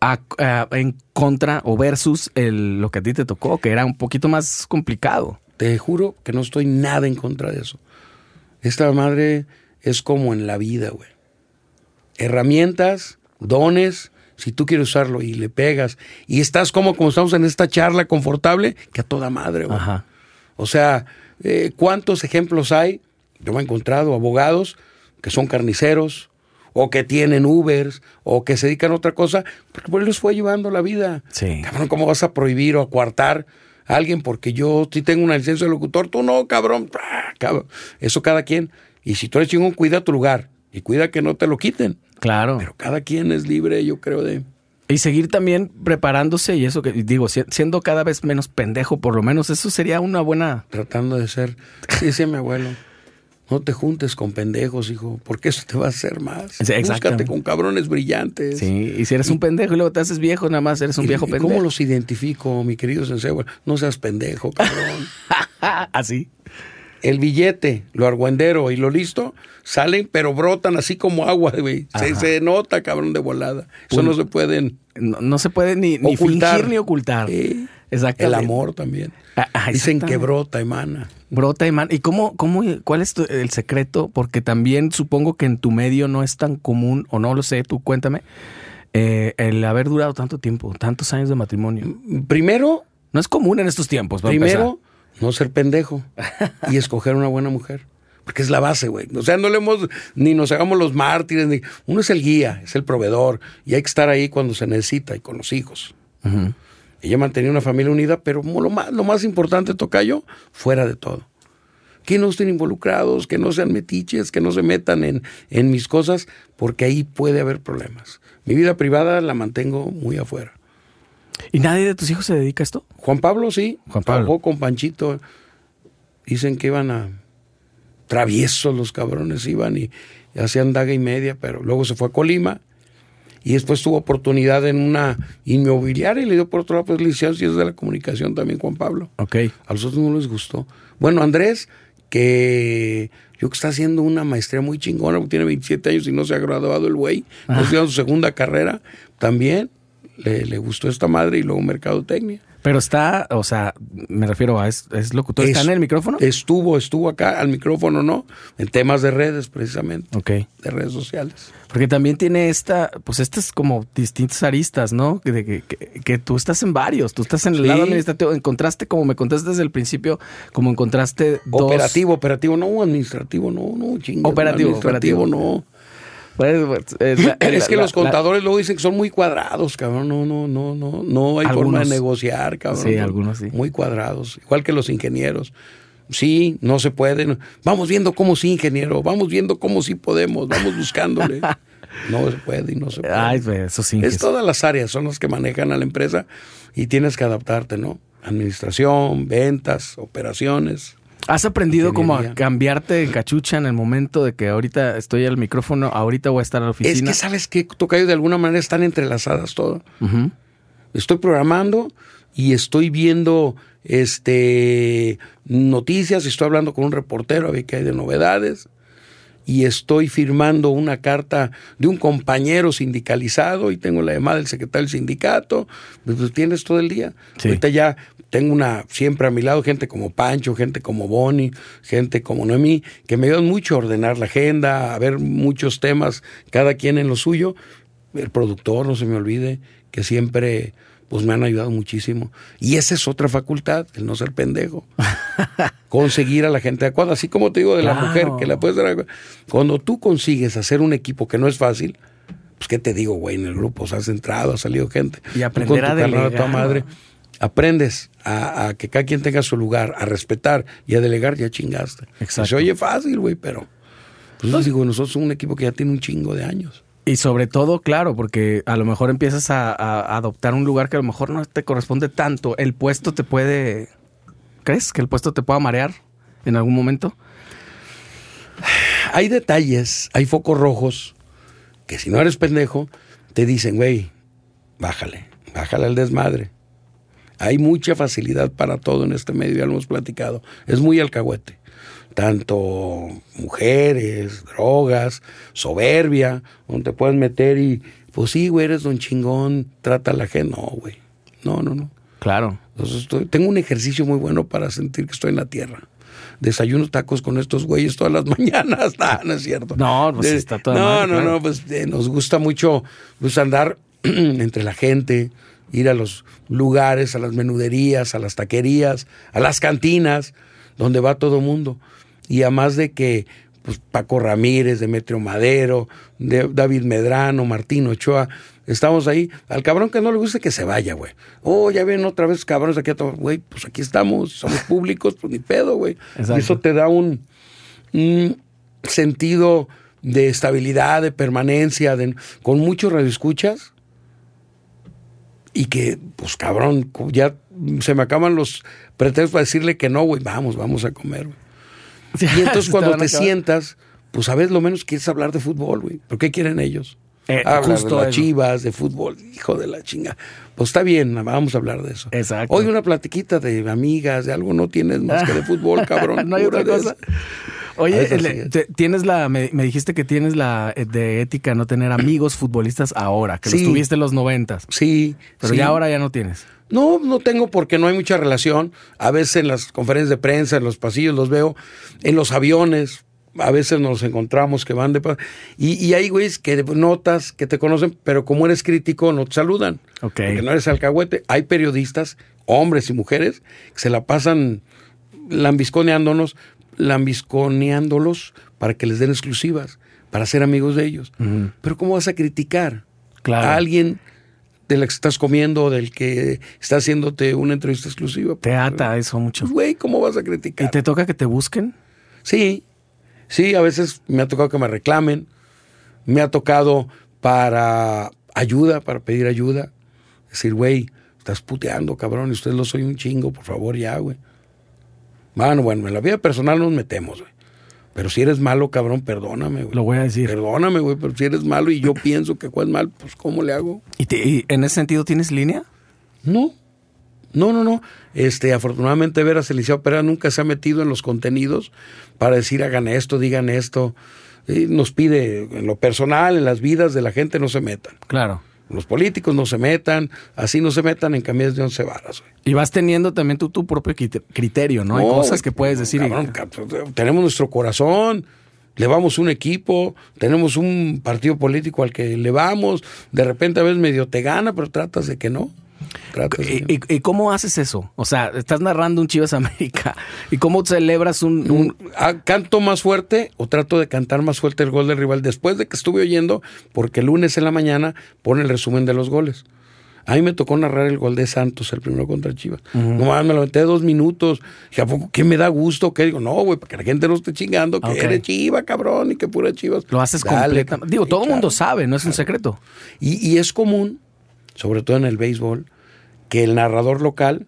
a- a- en contra o versus el, lo que a ti te tocó, que era un poquito más complicado? Te juro que no estoy nada en contra de eso. Esta madre es como en la vida, güey. Herramientas, dones, si tú quieres usarlo y le pegas y estás como como estamos en esta charla confortable, que a toda madre, güey. Ajá. O sea, eh, ¿cuántos ejemplos hay? Yo me he encontrado abogados que son carniceros o que tienen Ubers o que se dedican a otra cosa, porque pues les fue llevando la vida. Sí. Cabrón, ¿cómo vas a prohibir o a coartar a alguien porque yo sí tengo una licencia de locutor? Tú no, cabrón. Cabrón. Eso cada quien. Y si tú eres chingón, cuida tu lugar y cuida que no te lo quiten. Claro. Pero cada quien es libre, yo creo, de... Y seguir también preparándose y eso que digo, si- siendo cada vez menos pendejo, por lo menos eso sería una buena... tratando de ser. Sí, decía mi abuelo. No te juntes con pendejos, hijo, porque eso te va a hacer más. Sí. Búscate con cabrones brillantes. Sí, y si eres un pendejo y luego te haces viejo, nada más eres un ¿Y- viejo pendejo. ¿Cómo los identifico, mi querido sensei? No seas pendejo, cabrón. Así. El billete, lo argüendero y lo listo salen, pero brotan así como agua, güey. Se, se nota, cabrón, de volada. Eso no se pueden No, no se puede ni, fingir ni ocultar. El amor también. Ah, ah, Dicen que brota, emana. Brota y man. ¿Y cómo, cómo, cuál es tu- el secreto? Porque también supongo que en tu medio no es tan común, o no lo sé, tú cuéntame, eh, el haber durado tanto tiempo, tantos años de matrimonio. Primero, No es común en estos tiempos, Primero, no ser pendejo y escoger una buena mujer. Porque es la base, güey. O sea, no le hemos, ni nos hagamos los mártires, ni. Uno es el guía, es el proveedor, y hay que estar ahí cuando se necesita y con los hijos. Ujú. Ella mantenía una familia unida, pero lo más, lo más importante, Tocayo, fuera de todo. Que no estén involucrados, que no sean metiches, que no se metan en, en mis cosas, porque ahí puede haber problemas. Mi vida privada la mantengo muy afuera. ¿Y nadie de tus hijos se dedica a esto? Juan Pablo sí. Juan Pablo. Trabajó con Panchito. Dicen que iban a traviesos los cabrones, iban y, y hacían daga y media, pero luego se fue a Colima y después tuvo oportunidad en una inmobiliaria y le dio por otro lado pues licencias de la comunicación también Juan Pablo. Ok. A los otros no les gustó. Bueno, Andrés, que yo que está haciendo una maestría muy chingona, porque tiene 27 años y no se ha graduado el güey, no estudiando su segunda carrera, también le, le gustó esta madre y luego mercadotecnia. Pero está, o sea, me refiero a, es, es locutor, ¿está Es- en el micrófono? Estuvo, estuvo acá al micrófono, ¿no? En temas de redes, precisamente, Ok. de redes sociales. Porque también tiene esta, pues estas como distintas aristas, ¿no? Que, que, que- que tú estás en varios, tú estás en el Sí. lado administrativo, encontraste, como me contaste desde el principio, como encontraste dos... Operativo, operativo, no, administrativo, no, no, chingo. Operativo, administrativo, operativo. no. Pues, pues, la- es la- que la- los contadores luego dicen que son muy cuadrados, cabrón. No, no, no, no, no hay forma de negociar, cabrón. Sí, algunos sí. Muy cuadrados, igual que los ingenieros. Sí, no se pueden. Vamos viendo cómo sí, ingeniero. Vamos viendo cómo sí podemos. Vamos buscándole. no se puede y no se puede. la- Ay, pues, eso sí. Es todas las áreas son las que manejan a la empresa y tienes que adaptarte, ¿no? Administración, ventas, operaciones. ¿Has aprendido como a cambiarte en cachucha en el momento de que ahorita estoy al micrófono, ahorita voy a estar a la Es oficina? que, ¿sabes qué? Tocayo, de alguna manera están entrelazadas todo. Estoy programando y estoy viendo este, noticias, estoy hablando con un reportero a ver qué hay de novedades y estoy firmando una carta de un compañero sindicalizado y tengo la llamada del secretario del sindicato, pues, pues tienes todo el día. Ahorita ya tengo una siempre a mi lado gente como Pancho, gente como Bonnie, gente como Noemí, que me ayudan mucho a ordenar la agenda, a ver muchos temas, cada quien en lo suyo. El productor, no se me olvide, que siempre pues me han ayudado muchísimo. Y esa es otra facultad, el no ser pendejo. Conseguir a la gente adecuada. Así como te digo de la mujer, que la puedes dar. Cuando tú consigues hacer un equipo que no es fácil, pues qué te digo, güey, en el grupo, o has entrado, ha salido gente. Y aprender a delegar. tu madre, aprendes a, que cada quien tenga su lugar, a respetar y a delegar, ya chingaste. Exacto. Se oye fácil, güey, pero... Pues, digo, nosotros somos un equipo que ya tiene un chingo de años. Y sobre todo, claro, porque a lo mejor empiezas a, adoptar un lugar que a lo mejor no te corresponde tanto. El puesto te puede... ¿Crees que el puesto te pueda marear en algún momento? Hay detalles, hay focos rojos que si no eres pendejo, te dicen, güey, bájale, bájale al desmadre. Hay mucha facilidad para todo en este medio, ya lo hemos platicado. Es muy alcahuete tanto mujeres, drogas, soberbia, donde te puedes meter y, pues sí, güey, eres don chingón, trata a la gente. No, güey. No, no, no. Claro. Entonces, tengo un ejercicio muy bueno para sentir que estoy en la tierra. Desayuno tacos con estos güeyes todas las mañanas. no, no es cierto. No, pues está todo No, no, no, pues eh, nos gusta mucho pues, andar entre la gente, ir a los lugares, a las menuderías, a las taquerías, a las cantinas, donde va todo mundo y además de que pues, Paco Ramírez, Demetrio Madero, de, David Medrano, Martín Ochoa, estamos ahí. Al cabrón que no le guste que se vaya, güey. Oh, ya ven otra vez cabrones aquí a todo. Güey, pues aquí estamos, somos públicos, pues ni pedo, güey. Y eso te da un, sentido de estabilidad, de permanencia, de, con muchos radioescuchas. Y que, pues cabrón, ya se me acaban los pretextos para decirle que no, güey, vamos, vamos a comer, güey. Y entonces cuando te, sientas, pues a veces lo menos quieres hablar de fútbol, güey. ¿Por qué quieren ellos? Eh, de las chivas, de fútbol, hijo de la chinga. Pues está bien, vamos a hablar de eso. Exacto. Hoy una platiquita de amigas, de algo no tienes más que de fútbol, cabrón. no hay otra cosa. Oye, tienes la, me, dijiste que tienes la eh, de ética no tener amigos futbolistas ahora, que los tuviste en los noventas. Sí. Pero ya ahora ya no tienes. No, no tengo porque no hay mucha relación. A veces en las conferencias de prensa, en los pasillos los veo, en los aviones, a veces nos encontramos que van de... Y, y hay güeyes que notas, que te conocen, pero como eres crítico no te saludan. Porque no eres alcahuete. Hay periodistas, hombres y mujeres, que se la pasan lambisconeándonos, lambisconeándolos para que les den exclusivas, para ser amigos de ellos. Pero ¿cómo vas a criticar a alguien de la que estás comiendo o del que está haciéndote una entrevista exclusiva. Te ata eso mucho. Güey, ¿cómo vas a criticar? ¿Y te toca que te busquen? Sí, sí, a veces me ha tocado que me reclamen, me ha tocado para ayuda, para pedir ayuda. Decir, güey, estás puteando, cabrón, y usted lo soy un chingo, por favor, ya, güey. Bueno, bueno, en la vida personal nos metemos, güey. Pero si eres malo, cabrón, perdóname, güey. Lo voy a decir. Perdóname, güey, pero si eres malo y yo pienso que es mal, pues ¿cómo le hago? ¿Y, en ese sentido tienes línea? No. No, no, no. Este, afortunadamente Veras Eliseo Pérez nunca se ha metido en los contenidos para decir hagan esto, digan esto. nos pide en lo personal, en las vidas de la gente no se metan. Claro. Los políticos no se metan, así no se metan en camisas de once varas. Y vas teniendo también tú tu propio criterio, ¿no? Hay cosas que puedes decir. tenemos nuestro corazón, le vamos un equipo, tenemos un partido político al que le vamos, de repente a veces medio te gana, pero tratas de que no. ¿Y, cómo haces eso? O sea, estás narrando un Chivas América. ¿Y cómo celebras un, ah, Canto más fuerte o trato de cantar más fuerte el gol del rival después de que estuve oyendo, porque el lunes en la mañana pone el resumen de los goles. A mí me tocó narrar el gol de Santos, el primero contra Chivas. No me lo metí dos minutos. Dije, ¿a poco qué me da gusto? ¿Qué digo? No, güey, para que la gente no esté chingando, que eres chiva, cabrón, y que pura chivas. Lo haces completamente. Digo, todo el mundo sabe, no es un secreto. Y, y es común, sobre todo en el béisbol, que el narrador local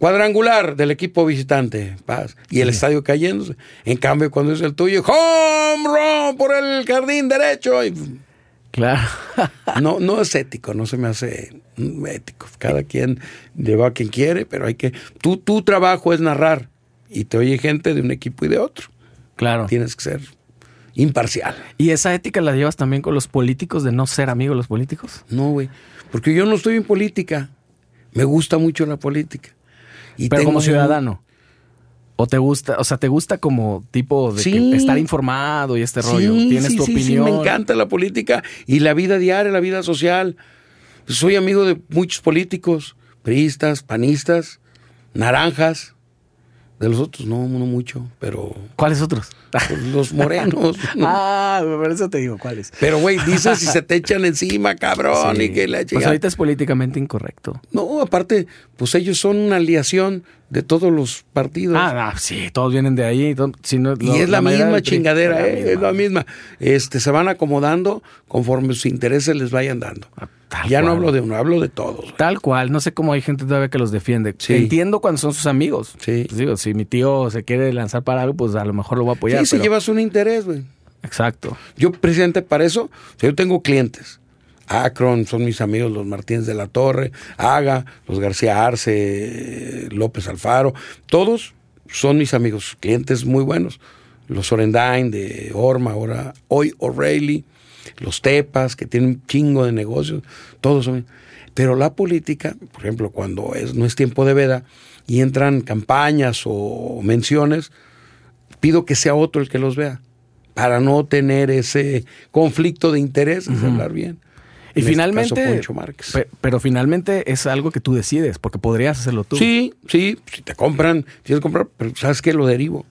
cuadrangular del equipo visitante, paz, y el estadio cayéndose. En cambio, cuando es el tuyo, home run por el jardín derecho. Claro. No, no es ético, no se me hace ético. Cada quien lleva a quien quiere, pero hay que. Tu, tu trabajo es narrar y te oye gente de un equipo y de otro. Claro. Tienes que ser imparcial. ¿Y esa ética la llevas también con los políticos de no ser amigo de los políticos? No, güey. Porque yo no estoy en política. Me gusta mucho la política. Y Pero como ciudadano. ¿O te gusta, o sea, te gusta como tipo de estar informado y este rollo? Tienes tu opinión. Sí, me encanta la política y la vida diaria, la vida social. Soy amigo de muchos políticos, priistas, panistas, naranjas. De los otros, no, no mucho, pero. ¿Cuáles otros? Pues, los morenos. ah, por eso te digo, ¿cuáles? Pero, güey, dices si se te echan encima, cabrón, y que la chica. Pues ahorita es políticamente incorrecto. No, aparte, pues ellos son una aliación de todos los partidos. Ah, sí, todos vienen de ahí. y es la, misma chingadera, eh, es la misma. Este, se van acomodando conforme sus intereses les vayan dando. Ah, ya no hablo de uno, hablo de todos. Tal cual, no sé cómo hay gente todavía que los defiende. Entiendo cuando son sus amigos. Sí. Pues digo, si mi tío se quiere lanzar para algo, pues a lo mejor lo voy a apoyar. Sí, si llevas un interés, güey. Exacto. Yo, presidente, para eso, yo tengo clientes. Akron, son mis amigos los Martínez de la Torre, Aga, los García Arce, López Alfaro, todos son mis amigos, clientes muy buenos. Los Orendain de Orma, ahora hoy O'Reilly, los Tepas, que tienen un chingo de negocios, todos son. Pero la política, por ejemplo, cuando es, no es tiempo de veda y entran campañas o menciones, pido que sea otro el que los vea, para no tener ese conflicto de intereses, hablar bien. Y este finalmente, pero, finalmente es algo que tú decides, porque podrías hacerlo tú. Sí, sí, si te compran, tienes que comprar, pero sabes que lo derivo.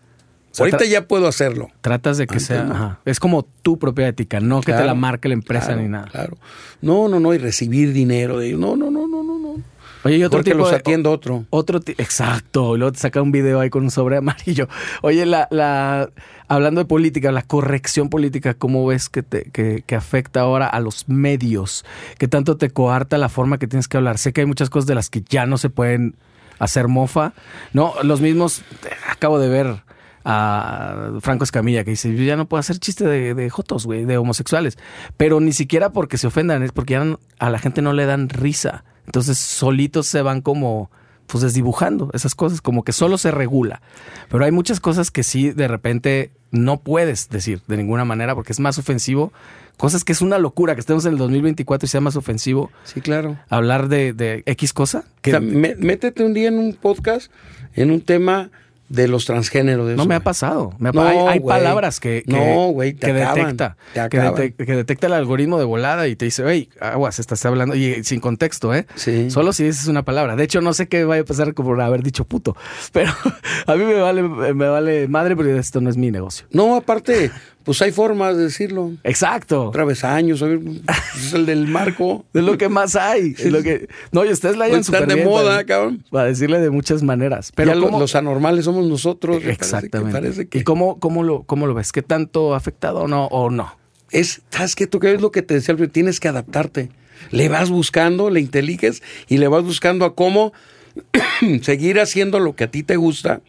Ahorita ya puedo hacerlo. Tratas de que sea. es como tu propia ética, no que te la marque la empresa ni nada. Claro. No, no, no, y recibir dinero de No, no, no, no, no, no. Oye, y otro Porque los atiendo otro. Otro, exacto. Y luego te saca un video ahí con un sobre amarillo. Oye, la, la, hablando de política, la corrección política, ¿cómo ves que, te, que, que, afecta ahora a los medios? ¿Qué tanto te coarta la forma que tienes que hablar? Sé que hay muchas cosas de las que ya no se pueden hacer mofa. No, los mismos, acabo de ver a Franco Escamilla que dice, yo ya no puedo hacer chiste de, de jotos, güey, de homosexuales. Pero ni siquiera porque se ofendan, es porque ya a la gente no le dan risa. Entonces solitos se van como pues desdibujando esas cosas, como que solo se regula. Pero hay muchas cosas que sí de repente no puedes decir de ninguna manera porque es más ofensivo. Cosas que es una locura que estemos en el 2024 y sea más ofensivo. Sí, claro. Hablar de, de X cosa. Que... métete un día en un podcast en un tema de los transgéneros. no me ha pasado. hay, palabras que, que, detecta. que, detecta el algoritmo de volada y te dice, hey, aguas, estás hablando. Y sin contexto, ¿eh? Sí. Solo si dices una palabra. De hecho, no sé qué vaya a pasar por haber dicho puto. Pero a mí me vale, me vale madre, pero esto no es mi negocio. No, aparte, pues hay formas de decirlo. Exacto. Travesaños, es el del marco. Es lo que más hay. lo que... No, y ustedes la hayan Están de moda, cabrón. Para decirle de muchas maneras. Pero los anormales somos nosotros. Exactamente. ¿Y cómo, cómo, lo, cómo lo ves? ¿Qué tanto ha afectado o no? O no? Es, ¿sabes qué? ¿Tú qué es lo que te decía? Tienes que adaptarte. Le vas buscando, le inteliges y le vas buscando a cómo seguir haciendo lo que a ti te gusta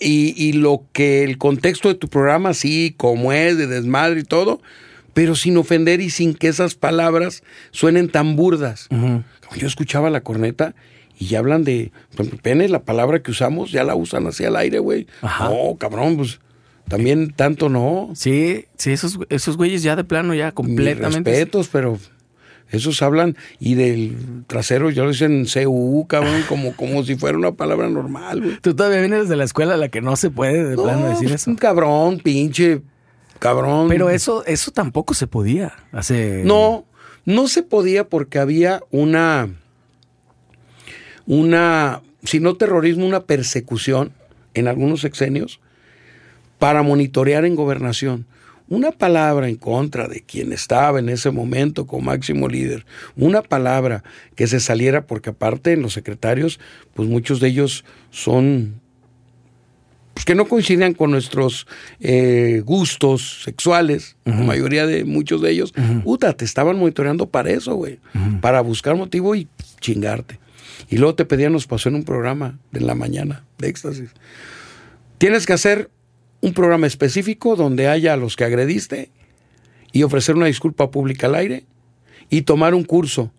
y, lo que el contexto de tu programa, sí, como es, de desmadre y todo, pero sin ofender y sin que esas palabras suenen tan burdas. Yo escuchaba la corneta y ya hablan de, pene, la palabra que usamos, ya la usan así al aire, güey. No, cabrón, pues también tanto no. Sí, sí, esos, esos güeyes ya de plano, ya completamente. respetos, pero esos hablan y del trasero ya lo dicen CU, cabrón, como, como si fuera una palabra normal, güey. Tú todavía vienes de la escuela a la que no se puede de plano decir eso. Un cabrón, pinche, cabrón. Pero eso, eso tampoco se podía hace. No, no se podía porque había una. Una. Si no terrorismo, una persecución en algunos sexenios para monitorear en gobernación una palabra en contra de quien estaba en ese momento como máximo líder, una palabra que se saliera, porque aparte en los secretarios, pues muchos de ellos son pues que no coincidían con nuestros eh, gustos sexuales, la mayoría de muchos de ellos, puta, te estaban monitoreando para eso, güey, para buscar motivo y chingarte. Y luego te pedían, nos pasó en un programa de la mañana de éxtasis. Tienes que hacer un programa específico donde haya a los que agrediste y ofrecer una disculpa pública al aire y tomar un curso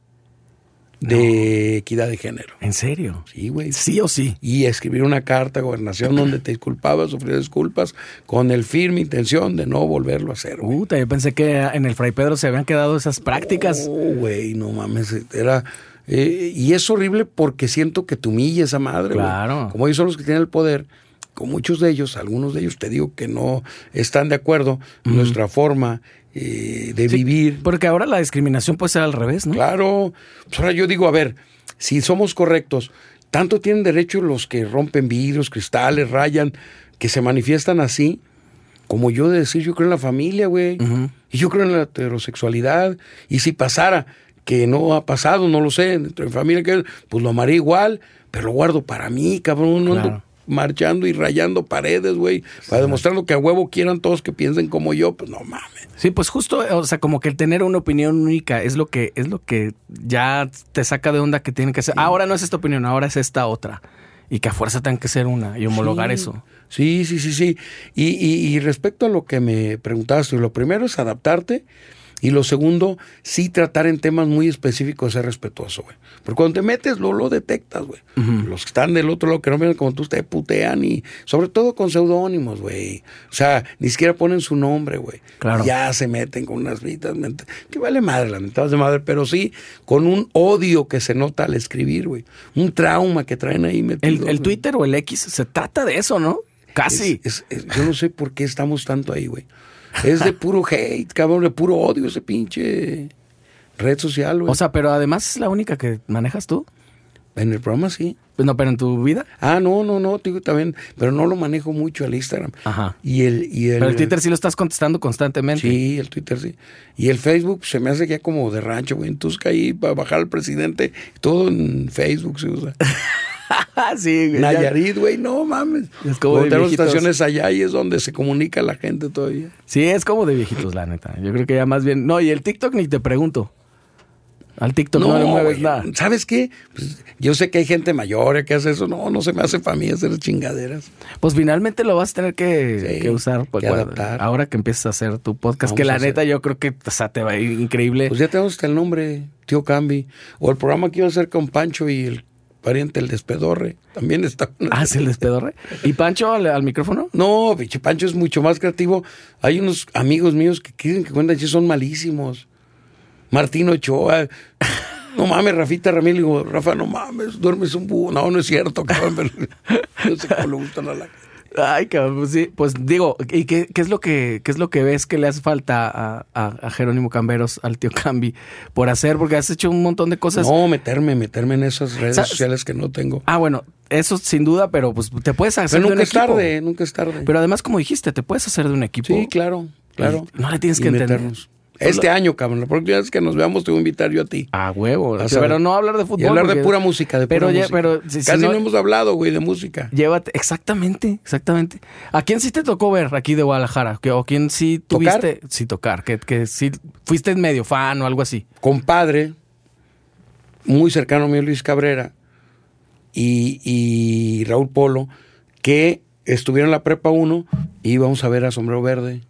de equidad de género. ¿En serio? Sí, güey. Sí o sí. Y escribir una carta a gobernación donde te disculpabas, ofrecer disculpas, con el firme intención de no volverlo a hacer. güey. Puta, yo pensé que en el Fray Pedro se habían quedado esas prácticas. No, güey, no mames. Era. eh, y es horrible porque siento que te humilla esa madre, güey. Claro. Como ellos son los que tienen el poder, con muchos de ellos, algunos de ellos te digo que no están de acuerdo en nuestra forma eh, de Sí, vivir. Porque ahora la discriminación puede ser al revés, ¿no? Claro. Pues ahora yo digo, a ver, si somos correctos, tanto tienen derecho los que rompen vidrios, cristales, rayan, que se manifiestan así, como yo de decir, yo creo en la familia, güey. Y yo creo en la heterosexualidad. Y si pasara, que no ha pasado, no lo sé, mi familia, pues lo amaré igual, pero lo guardo para mí, cabrón. No ando Claro. Marchando y rayando paredes, güey, para demostrarlo que a huevo quieran todos que piensen como yo, pues no mames. Sí, pues justo, o sea, como que el tener una opinión única es lo que es lo que ya te saca de onda que tiene que ser. Ahora no es esta opinión, ahora es esta otra. Y que a fuerza tenga que ser una y homologar Sí. eso. Sí, sí, sí, sí. Y, y- y respecto a lo que me preguntabas, tú, lo primero es adaptarte y lo segundo, sí tratar en temas muy específicos, ser respetuoso, güey. Porque cuando te metes, lo, lo detectas, güey. Los que están del otro lado, que no miran como tú, te putean y sobre todo con seudónimos, güey. O sea, ni siquiera ponen su nombre, güey. Claro. Ya se meten con unas ment- que vale madre, las mentadas de madre, pero sí con un odio que se nota al escribir, güey. Un trauma que traen ahí metido. El. Twitter o el X se trata de eso, ¿no? Casi. Es- es- es- yo no sé por qué estamos tanto ahí, güey. Es de puro hate, cabrón, de puro odio ese pinche red social, güey. o sea, pero además es la única que manejas tú. en el programa sí. Pues no, pero en tu vida. Ah, no, no, no, digo también, pero no lo manejo mucho el Instagram. Ajá. Y el, y el, Pero el Twitter sí lo estás contestando constantemente. Sí, el Twitter sí. Y el Facebook se me hace ya como de rancho, güey. Entonces ahí para bajar al presidente, todo en Facebook se usa. sí, güey, ya- Nayarit, güey, no mames. Es como de tenemos estaciones allá y es donde se comunica la gente todavía. Sí, es como de viejitos, la neta. Yo creo que ya más bien. No, y el TikTok ni te pregunto. Al TikTok no, le mueves güey, nada. ¿Sabes qué? Pues, yo sé que hay gente mayor que hace eso. No, no se me hace para mí hacer chingaderas. Pues finalmente lo vas a tener que, Sí, que usar. pues, que adaptar. ahora que empiezas a hacer tu podcast, Vamos que la neta yo creo que o sea, te va a ir increíble. Pues ya tenemos hasta el nombre, tío Cambi. O el programa que iba a hacer con Pancho y el pariente, el despedorre. También está. ah, se el despedorre. ¿Y Pancho al, al micrófono? No, pinche Pancho es mucho más creativo. Hay unos amigos míos que quieren que cuentan chistes, son malísimos. Martín Ochoa. No mames, Rafita Ramírez. Digo, Rafa, no mames, duermes un búho. No, no es cierto, cabrón. no sé cómo le gustan a la Ay, cabrón, pues sí. Pues digo, ¿y qué, qué es lo que qué es lo que ves que le hace falta a, a- a Jerónimo Camberos, al tío Cambi, por hacer? Porque has hecho un montón de cosas. No, meterme, meterme en esas redes ¿Sabes? sociales que no tengo. Ah, bueno, eso sin duda, pero pues te puedes hacer Pero de un nunca es equipo. tarde, nunca es tarde. Pero además, como dijiste, te puedes hacer de un equipo. sí, claro, claro. Y no le tienes Y que entender. Este año, cabrón, la próxima vez que nos veamos te voy a invitar yo a ti. A huevo. A pero no hablar de fútbol. Y hablar de pura música, de pero pura ya- música. pero si- si Casi no- no... hemos hablado, güey, de música. Llévate, exactamente, exactamente. ¿A quién sí te tocó ver aquí de Guadalajara? ¿Que- ¿O quién sí ¿Tocar? tuviste? Sí, tocar. Que, que sí fuiste medio fan o algo así. Compadre, muy cercano a mí, Luis Cabrera, y, y Raúl Polo, que estuvieron en la prepa 1 y íbamos a ver a Sombrero Verde,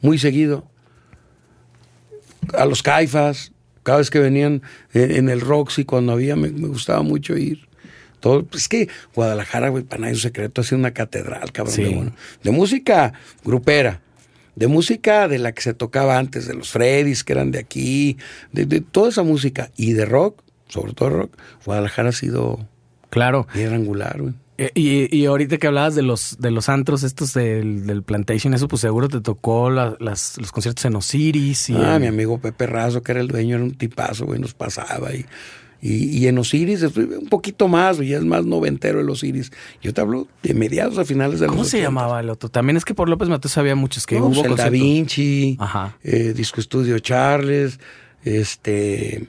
muy seguido. A los Caifas, cada vez que venían en, el Roxy, cuando había, me, me gustaba mucho ir. Todo, pues es que Guadalajara, güey, para nadie un secreto, ha sido una catedral, cabrón. Sí. De, bueno. de música grupera, de música de la que se tocaba antes, de los Freddys, que eran de aquí, de, de toda esa música. Y de rock, sobre todo rock, Guadalajara ha sido Claro. bien angular, güey. Eh, Y, y ahorita que hablabas de los de los antros estos del, del Plantation, eso pues seguro te tocó la- las, los conciertos en Osiris y Ah, mi amigo Pepe Razo, que era el dueño, era un tipazo, güey, nos pasaba. Y, y, y en Osiris, un poquito más, ya es más noventero el Osiris. Yo te hablo de mediados a finales de ¿Cómo los se 80. llamaba el otro? También es que por López Mateos había muchos que No, hubo pues, el Da. Vinci, Ajá. eh, Disco Estudio Charles, este...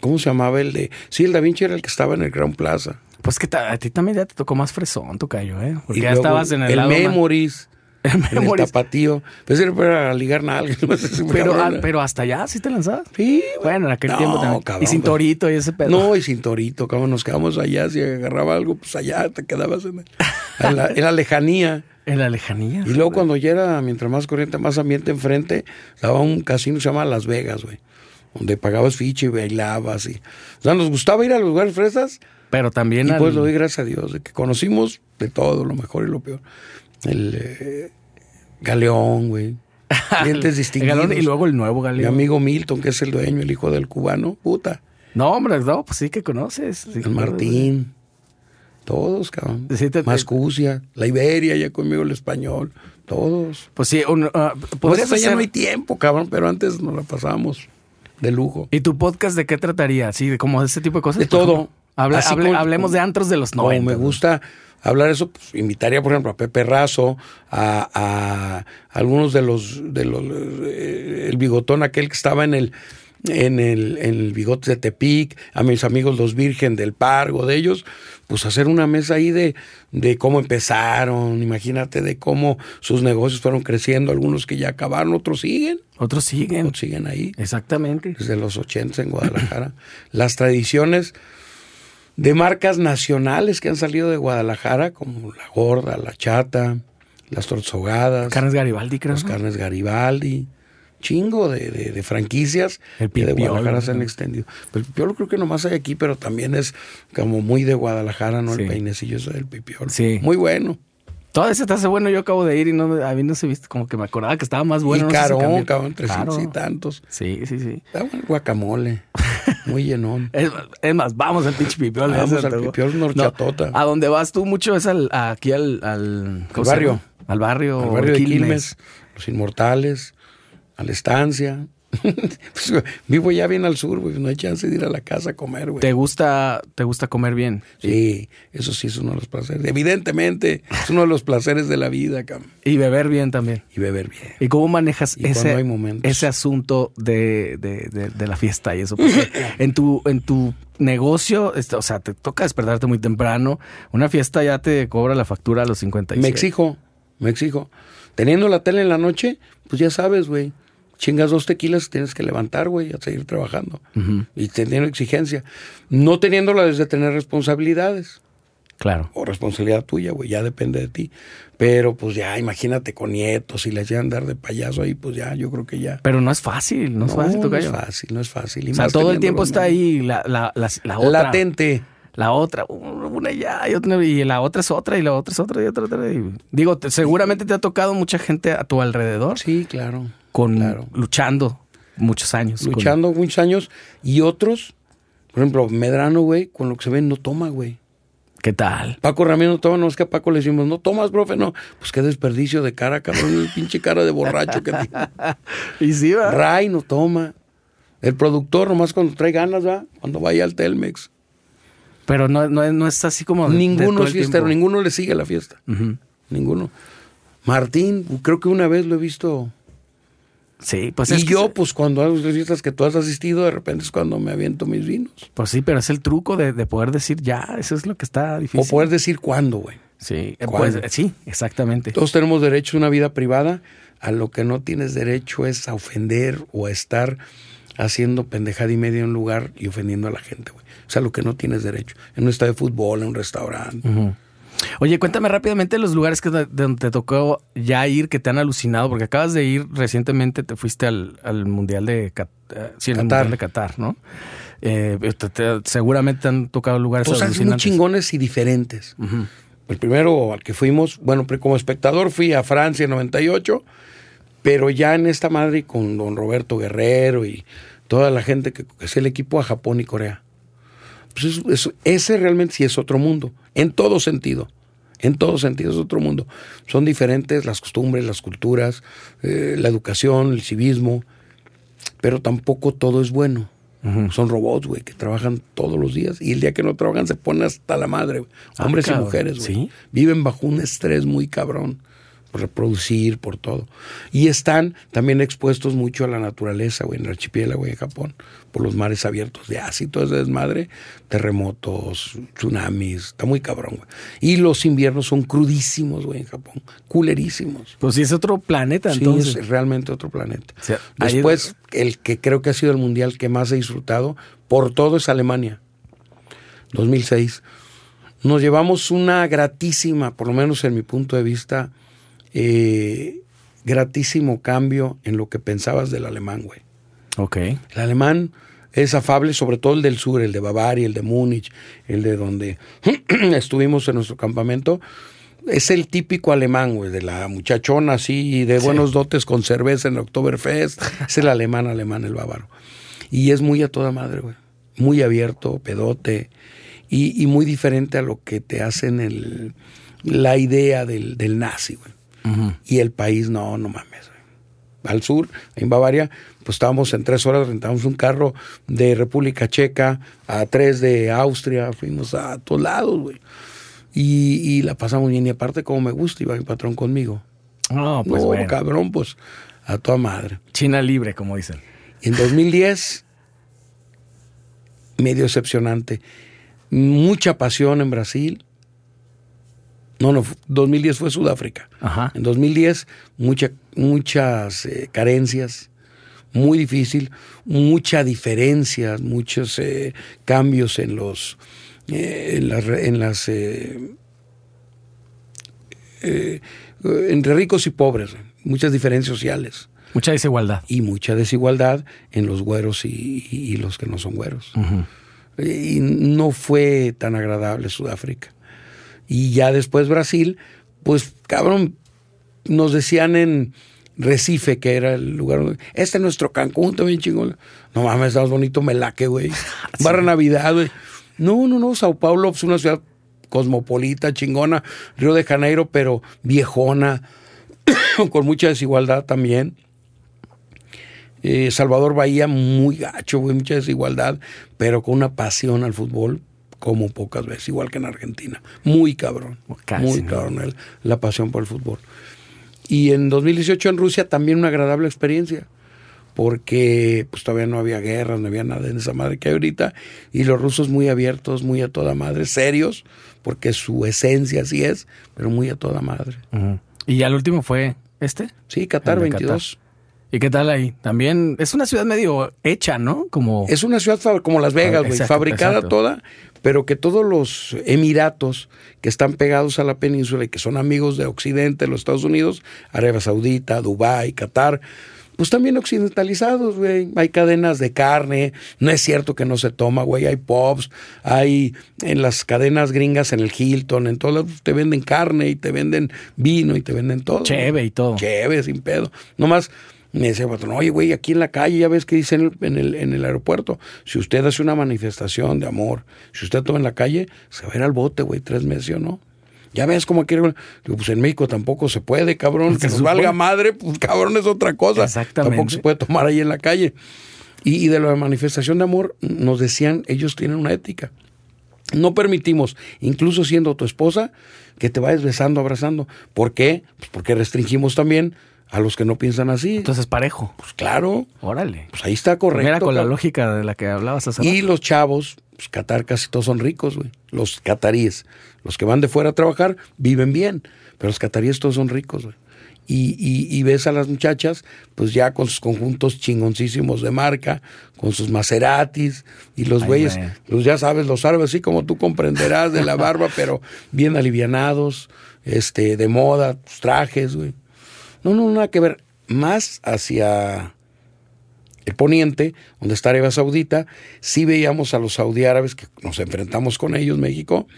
¿Cómo se llamaba el de...? Sí, el Da Vinci era el que estaba en el Gran Plaza. Pues que a ti también ya te tocó más fresón, tocayo, ¿eh? Porque Y ya estabas en el, el lado más- Memories, El en el Memories. tapatío. Pues era para ligar nalgas. no sé si me Pero, ah, cabrón. pero hasta allá sí te lanzabas. Sí, Bueno, en aquel No, tiempo también. cabrón, y sin torito y ese pedo. No, y sin torito, cabrón, nos quedamos allá, si agarraba algo, pues allá te quedabas en, el- en la, en la lejanía. En la lejanía. Y luego cuando ya era, mientras más corriente, más ambiente enfrente, estaba un casino que se llama Las Vegas, güey. Donde pagabas ficha y bailabas. Y... O sea, nos gustaba ir a los lugares fresas. Pero también Y al- pues lo doy gracias a Dios, de que conocimos de todo, lo mejor y lo peor. El eh, Galeón, güey. Clientes distinguidos. y luego el nuevo Mi galeón. amigo Milton, que es el dueño, el hijo del cubano, puta. No, hombre, no, pues sí que conoces. sí El Martín. Todos, cabrón. Sí, te- Mascucia, la Iberia, ya conmigo el español. Todos. Pues sí, un, Pues podrías ya hacer- no hay tiempo, cabrón, pero antes nos la pasábamos de lujo. ¿Y tu podcast de qué trataría? Sí, de como de ese tipo de cosas. De todo. ejemplo, habla- Así hable- como- hablemos de antros de los Como 90. me gusta hablar eso, pues invitaría, por ejemplo, a Pepe Razo, a, a algunos de los, de los, eh, el bigotón aquel que estaba en el, en el, en el bigote de Tepic, a mis amigos los Virgen del Pargo, de ellos, pues hacer una mesa ahí de, de cómo empezaron, imagínate, de cómo sus negocios fueron creciendo, algunos que ya acabaron, otros siguen, Otros siguen. otros siguen ahí Exactamente. desde los 80 en Guadalajara. Las tradiciones de marcas nacionales que han salido de Guadalajara, como la gorda, la chata, las torzogadas, Carnes Garibaldi, creo. las ¿no? carnes Garibaldi, chingo de, de- de franquicias El que de Guadalajara se han extendido. El pipiolo creo que nomás hay aquí, pero también es como muy de Guadalajara, ¿no? Sí. El peinecillo ese del pipiolo. Sí. Muy bueno. Todo ese te hace bueno. Yo acabo de ir y no, a mí no se viste como que me acordaba que estaba más bueno. y no sé si cabrón, 300 y Claro. tantos. Sí, sí, sí. Está bueno el guacamole, muy llenón. Es, es más, vamos al pinche pipiolo. Vamos se al una horchatota. a donde vas tú mucho es al, aquí al... Al, ¿cómo se barrio. Al barrio. al barrio de Quilmes. Quilmes, Los Inmortales, a la estancia. Pues, vivo ya bien al sur, güey. No hay chance de ir a la casa a comer, güey. ¿Te gusta, ¿Te gusta comer bien? Sí, eso sí es uno de los placeres. Evidentemente, es uno de los placeres de la vida. Y beber bien también. Y beber bien. ¿Y cómo manejas Y ese, ese asunto de, de- de- de la fiesta y eso? En tu, en tu negocio, este, o sea, te toca despertarte muy temprano. Una fiesta ya te cobra la factura a los 57. Me exijo, me exijo. Teniendo la tele en la noche, pues ya sabes, güey. Chingas dos tequilas, tienes que levantar, güey, a seguir trabajando. Y teniendo exigencia. No teniéndola desde tener responsabilidades. Claro. o responsabilidad tuya, güey, ya depende de ti. Pero pues ya, imagínate con nietos y les llegan a andar de payaso ahí, pues ya, yo creo que ya. Pero no es fácil, no, es fácil, no es fácil, no es fácil. Y O sea, todo el tiempo está ahí la, la, la, la otra. Latente. La otra, una ya, y, otra, y la otra es otra, y la otra es otra, y otra, otra. y- digo, te- seguramente te ha tocado mucha gente a tu alrededor Sí, claro. Con claro. luchando muchos años. con- Luchando muchos años. Y otros, por ejemplo, Medrano, güey, con lo que se ve, no toma, güey. ¿Qué tal? Paco Ramírez no toma, no es que a Paco le decimos, no tomas, profe, no. Pues qué desperdicio de cara, cabrón, el pinche cara de borracho que tiene. Y sí, va. Ray no toma. El productor, nomás cuando trae ganas, va, cuando vaya al Telmex. Pero no, no, no es así como. de- de Ninguno todo es fiestero, ninguno le sigue la fiesta. Ninguno. Martín, creo que una vez lo he visto. Sí, pues y es yo, pues cuando hago las fiestas que tú has asistido, de repente es cuando me aviento mis vinos. Pues sí, pero es el truco de, de poder decir ya, eso es lo que está difícil. O poder decir cuándo, güey. Sí, eh, ¿Cuándo? pues, sí, exactamente. Todos tenemos derecho a una vida privada. A lo que no tienes derecho es a ofender o a estar haciendo pendejada y media en un lugar y ofendiendo a la gente, güey. O sea, lo que no tienes derecho. En un estadio de fútbol, en un restaurante. Ujú. Oye, cuéntame rápidamente los lugares que de donde te tocó ya ir que te han alucinado, porque acabas de ir recientemente, te fuiste al, al Mundial de Cat- eh, sí, Qatar. Mundial de Qatar, ¿no? Eh, te- te- seguramente te han tocado lugares Cosas muy alucinantes. chingones y diferentes. El primero al que fuimos, bueno, como espectador fui a Francia en 98, pero ya en esta madre con don Roberto Guerrero y toda la gente que, que es el equipo a Japón y Corea. Pues eso- eso- ese realmente sí es otro mundo, en todo sentido. En todo sentido es otro mundo. Son diferentes las costumbres, las culturas, eh, la educación, el civismo, pero tampoco todo es bueno. Son robots, güey, que trabajan todos los días y el día que no trabajan se ponen hasta la madre. Ah, Hombres y mujeres, güey. ¿Sí? Viven bajo un estrés muy cabrón por reproducir, por todo. Y están también expuestos mucho a la naturaleza, güey, en el archipiélago, güey, en Japón, por los mares abiertos de Asia y todo ese desmadre, terremotos, tsunamis, está muy cabrón, güey. Y los inviernos son crudísimos, güey, en Japón, culerísimos. Pues sí, es otro planeta, Sí, entonces. es realmente otro planeta. O sea, ahí- Después, el que creo que ha sido el mundial que más he disfrutado, por todo es Alemania. 2006. Nos llevamos una gratísima, por lo menos en mi punto de vista, eh, gratísimo cambio en lo que pensabas del alemán, güey. Ok. El alemán es afable, sobre todo el del sur, el de Bavaria, el de Múnich, el de donde estuvimos en nuestro campamento. Es el típico alemán, güey, de la muchachona así, de buenos dotes con cerveza en el Oktoberfest. es el alemán, alemán, el bávaro. Y es muy a toda madre, güey. Muy abierto, pedote. Y, y muy diferente a lo que te hacen el, la idea del, del nazi, güey. Y el país, no, no mames. Al sur, en Bavaria, pues estábamos en tres horas, rentamos un carro de República Checa a tres de Austria, fuimos a todos lados, güey. Y, y la pasamos bien, y aparte como me gusta, iba mi patrón conmigo. No, pues no, bueno. cabrón, pues a toda madre. China libre, como dicen. En 2010, medio decepcionante. Mucha pasión en Brasil. No, no, 2010 fue Sudáfrica. Ajá. En 2010, mucha, muchas eh, carencias, muy difícil, mucha diferencia, muchos eh, cambios en los eh, en las, en las eh, entre ricos y pobres, muchas diferencias sociales Mucha desigualdad. y mucha desigualdad en los güeros y, y- y los que no son güeros. Y no fue tan agradable Sudáfrica. Y ya después Brasil, pues cabrón, nos decían en Recife, que era el lugar donde... Este es nuestro Cancún, también chingón. No mames, está más bonito Melaque, güey. Barra Navidad, güey. No, no, no, Sao Paulo es una ciudad cosmopolita, chingona. Río de Janeiro, pero viejona, con mucha desigualdad también. Eh, Salvador Bahía, muy gacho, güey, mucha desigualdad, pero con una pasión al fútbol como pocas veces, igual que en Argentina. Muy cabrón. Casi, muy ¿no? cabrón el- la pasión por el fútbol. Y en 2018 en Rusia también una agradable experiencia, porque pues todavía no había guerras, no había nada en esa madre que hay ahorita, y los rusos muy abiertos, muy a toda madre, serios, porque su esencia así es, pero muy a toda madre. Y ya el último fue este. Sí, Qatar El de 22. ¿Y qué tal ahí? También es una ciudad medio hecha, ¿no? Como Es una ciudad como Las Vegas, güey, Exacto, fabricada exacto. toda, pero que todos los emiratos que están pegados a la península y que son amigos de Occidente, los Estados Unidos, Arabia Saudita, Dubái, Qatar, pues también occidentalizados, güey. Hay cadenas de carne, no es cierto que no se toma, güey. Hay pubs, hay en las cadenas gringas, en el Hilton, en todas, las- te venden carne y te venden vino y te venden todo. cheve y todo. Chévere, sin pedo. Nomás me decía, patrón, oye, güey, aquí en la calle, ya ves que dicen en el, en, el, aeropuerto, si usted hace una manifestación de amor, si usted toma en la calle, se va a ir al bote, güey, tres meses, ¿sí o no? Ya ves cómo quiere. Digo, pues en México tampoco se puede, cabrón. Que nos valga madre, pues cabrón es otra cosa. Exactamente. Tampoco se puede tomar ahí en la calle. Y, y de la manifestación de amor, nos decían, ellos tienen una ética. No permitimos, incluso siendo tu esposa, que te vayas besando, abrazando. ¿Por qué? Pues porque restringimos también a los que no piensan así. Entonces parejo. pues claro, Órale. pues ahí está correcto. Era con la lógica de la que hablabas hace Y rato. los chavos, pues Qatar casi todos son ricos, güey. Los cataríes. Los que van de fuera a trabajar viven bien, pero los cataríes todos son ricos, güey. Y, y, y ves a las muchachas, pues ya con sus conjuntos chingoncísimos de marca, con sus Maseratis, y los Ay, güeyes, güey. los ya sabes, los árabes, así como tú comprenderás, de la barba, pero bien alivianados, este, de moda, sus trajes, güey. No, no, nada que ver. Más hacia el poniente, donde está Arabia Saudita, sí veíamos a los saudiárabes que nos enfrentamos con ellos, México,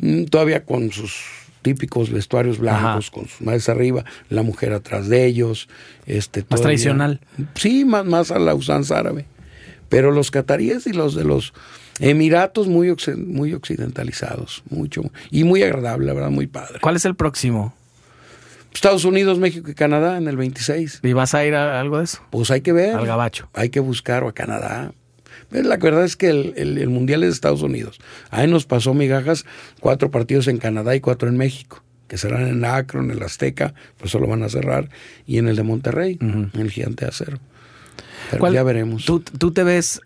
mm, todavía con sus típicos vestuarios blancos, Ajá. con sus madres arriba, la mujer atrás de ellos. Este, Más todavía- tradicional. Sí, más, más a la usanza árabe. Pero los cataríes y los de los Emiratos muy, muy occidentalizados, mucho. Y muy agradable, la verdad, muy padre. ¿Cuál es el próximo? Estados Unidos, México y Canadá en el 26. ¿Y vas a ir a algo de eso? Pues hay que ver. Al gabacho. Hay que buscar o a Canadá. La verdad es que el, el- el mundial es de Estados Unidos. Ahí nos pasó migajas, cuatro partidos en Canadá y cuatro en México, que serán en Akron, en el Azteca, pues eso lo van a cerrar, y en el de Monterrey, en el Gigante de Acero. Pero ¿Cuál- ya veremos. ¿Tú, tú te ves,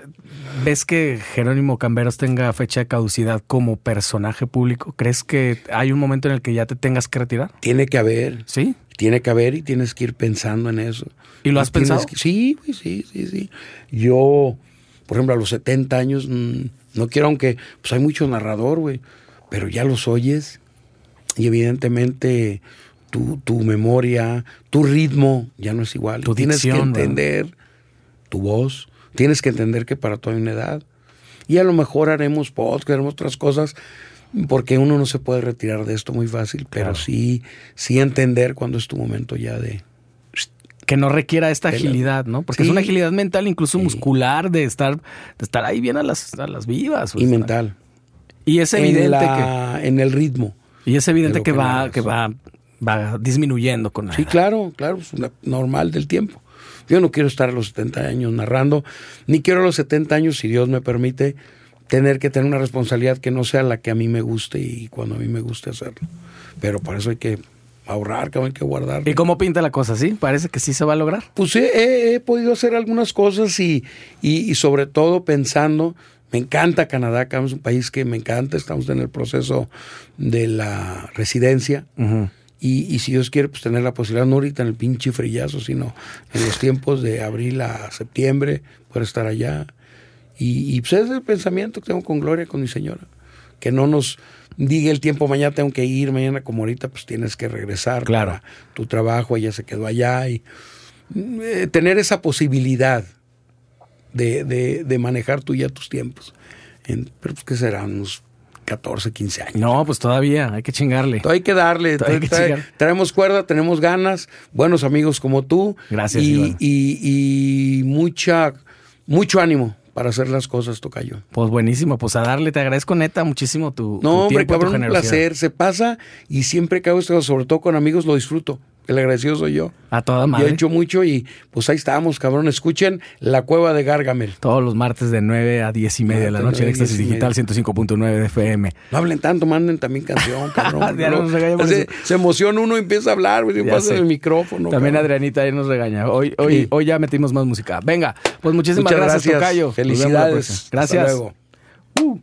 ves que Jerónimo Camberos tenga fecha de caducidad como personaje público? ¿Crees que hay un momento en el que ya te tengas que retirar? Tiene que haber, Sí. tiene que haber y tienes que ir pensando en eso. ¿Y lo has pensado? que- sí, sí, sí, sí. Yo, por ejemplo, a los 70 años, mm, no quiero, aunque pues hay mucho narrador, güey, pero ya los oyes y evidentemente tu, tu memoria, tu ritmo ya no es igual. Tu tienes que entender tu voz, tienes que entender que para todo hay una edad. Y a lo mejor haremos podcast, haremos otras cosas, porque uno no se puede retirar de esto muy fácil, pero Claro. sí, sí entender cuándo es tu momento ya de... Que no requiera esta agilidad, ¿no? Porque es una agilidad mental, incluso Sí. muscular, de estar, de estar ahí bien a las, a las vivas. Y mental. Y es En, evidente la- en el ritmo. que, y es evidente que, que va, que va, va disminuyendo con la Sí, edad. claro, claro, es normal del tiempo. Yo no quiero estar a los 70 años narrando, ni quiero a los 70 años, si Dios me permite, tener que tener una responsabilidad que no sea la que a mí me guste y cuando a mí me guste hacerlo. Pero para eso hay que ahorrar, que hay que guardar. ¿Y cómo pinta la cosa? ¿Sí? Parece que sí se va a lograr. Pues he, he- he podido hacer algunas cosas y, y- y sobre todo pensando, me encanta Canadá, acá es un país que me encanta, estamos en el proceso de la residencia. Ujú. Y, y si Dios quiere, pues tener la posibilidad, no ahorita en el pinche frillazo, sino en los tiempos de abril a septiembre, poder estar allá. Y, y pues ese es el pensamiento que tengo con Gloria, con mi señora. Que no nos diga el tiempo, mañana tengo que ir, mañana como ahorita, pues tienes que regresar Claro. para tu trabajo, ella se quedó allá. Y eh, tener esa posibilidad de, de, de manejar tú ya tus tiempos. En, pero pues que serán unos 14, 15 años. No, pues todavía, hay que chingarle. Hay que darle. Todavía hay que trae- chingar. traemos cuerda, tenemos ganas, buenos amigos como tú. Gracias, Y, y, y mucha, mucho ánimo para hacer las cosas, Tocayo. Pues buenísimo, pues a darle, te agradezco neta muchísimo tu, tu No, hombre, tiempo, tu cabrón, un generosidad. placer. Se pasa y siempre que hago esto, sobre todo con amigos, lo disfruto. El agradecido soy yo. A toda Yo he madre. hecho mucho y pues ahí estamos, cabrón. Escuchen La Cueva de Gargamel. Todos los martes de 9 a 10 y media de la Ah, noche en de 10 Éxtasis Digital 105.9 de FM. No hablen tanto, manden también canción, cabrón. No, nos regañan por se, se emociona uno y empieza a hablar, güey, pasa el micrófono. También cabrón. Adrianita ahí nos regaña. Hoy, hoy, Sí. hoy ya metimos más música. Venga, pues muchísimas Muchas gracias, gracias. Tocayo. Felicidades. próxima. Hasta Gracias. luego. Uh.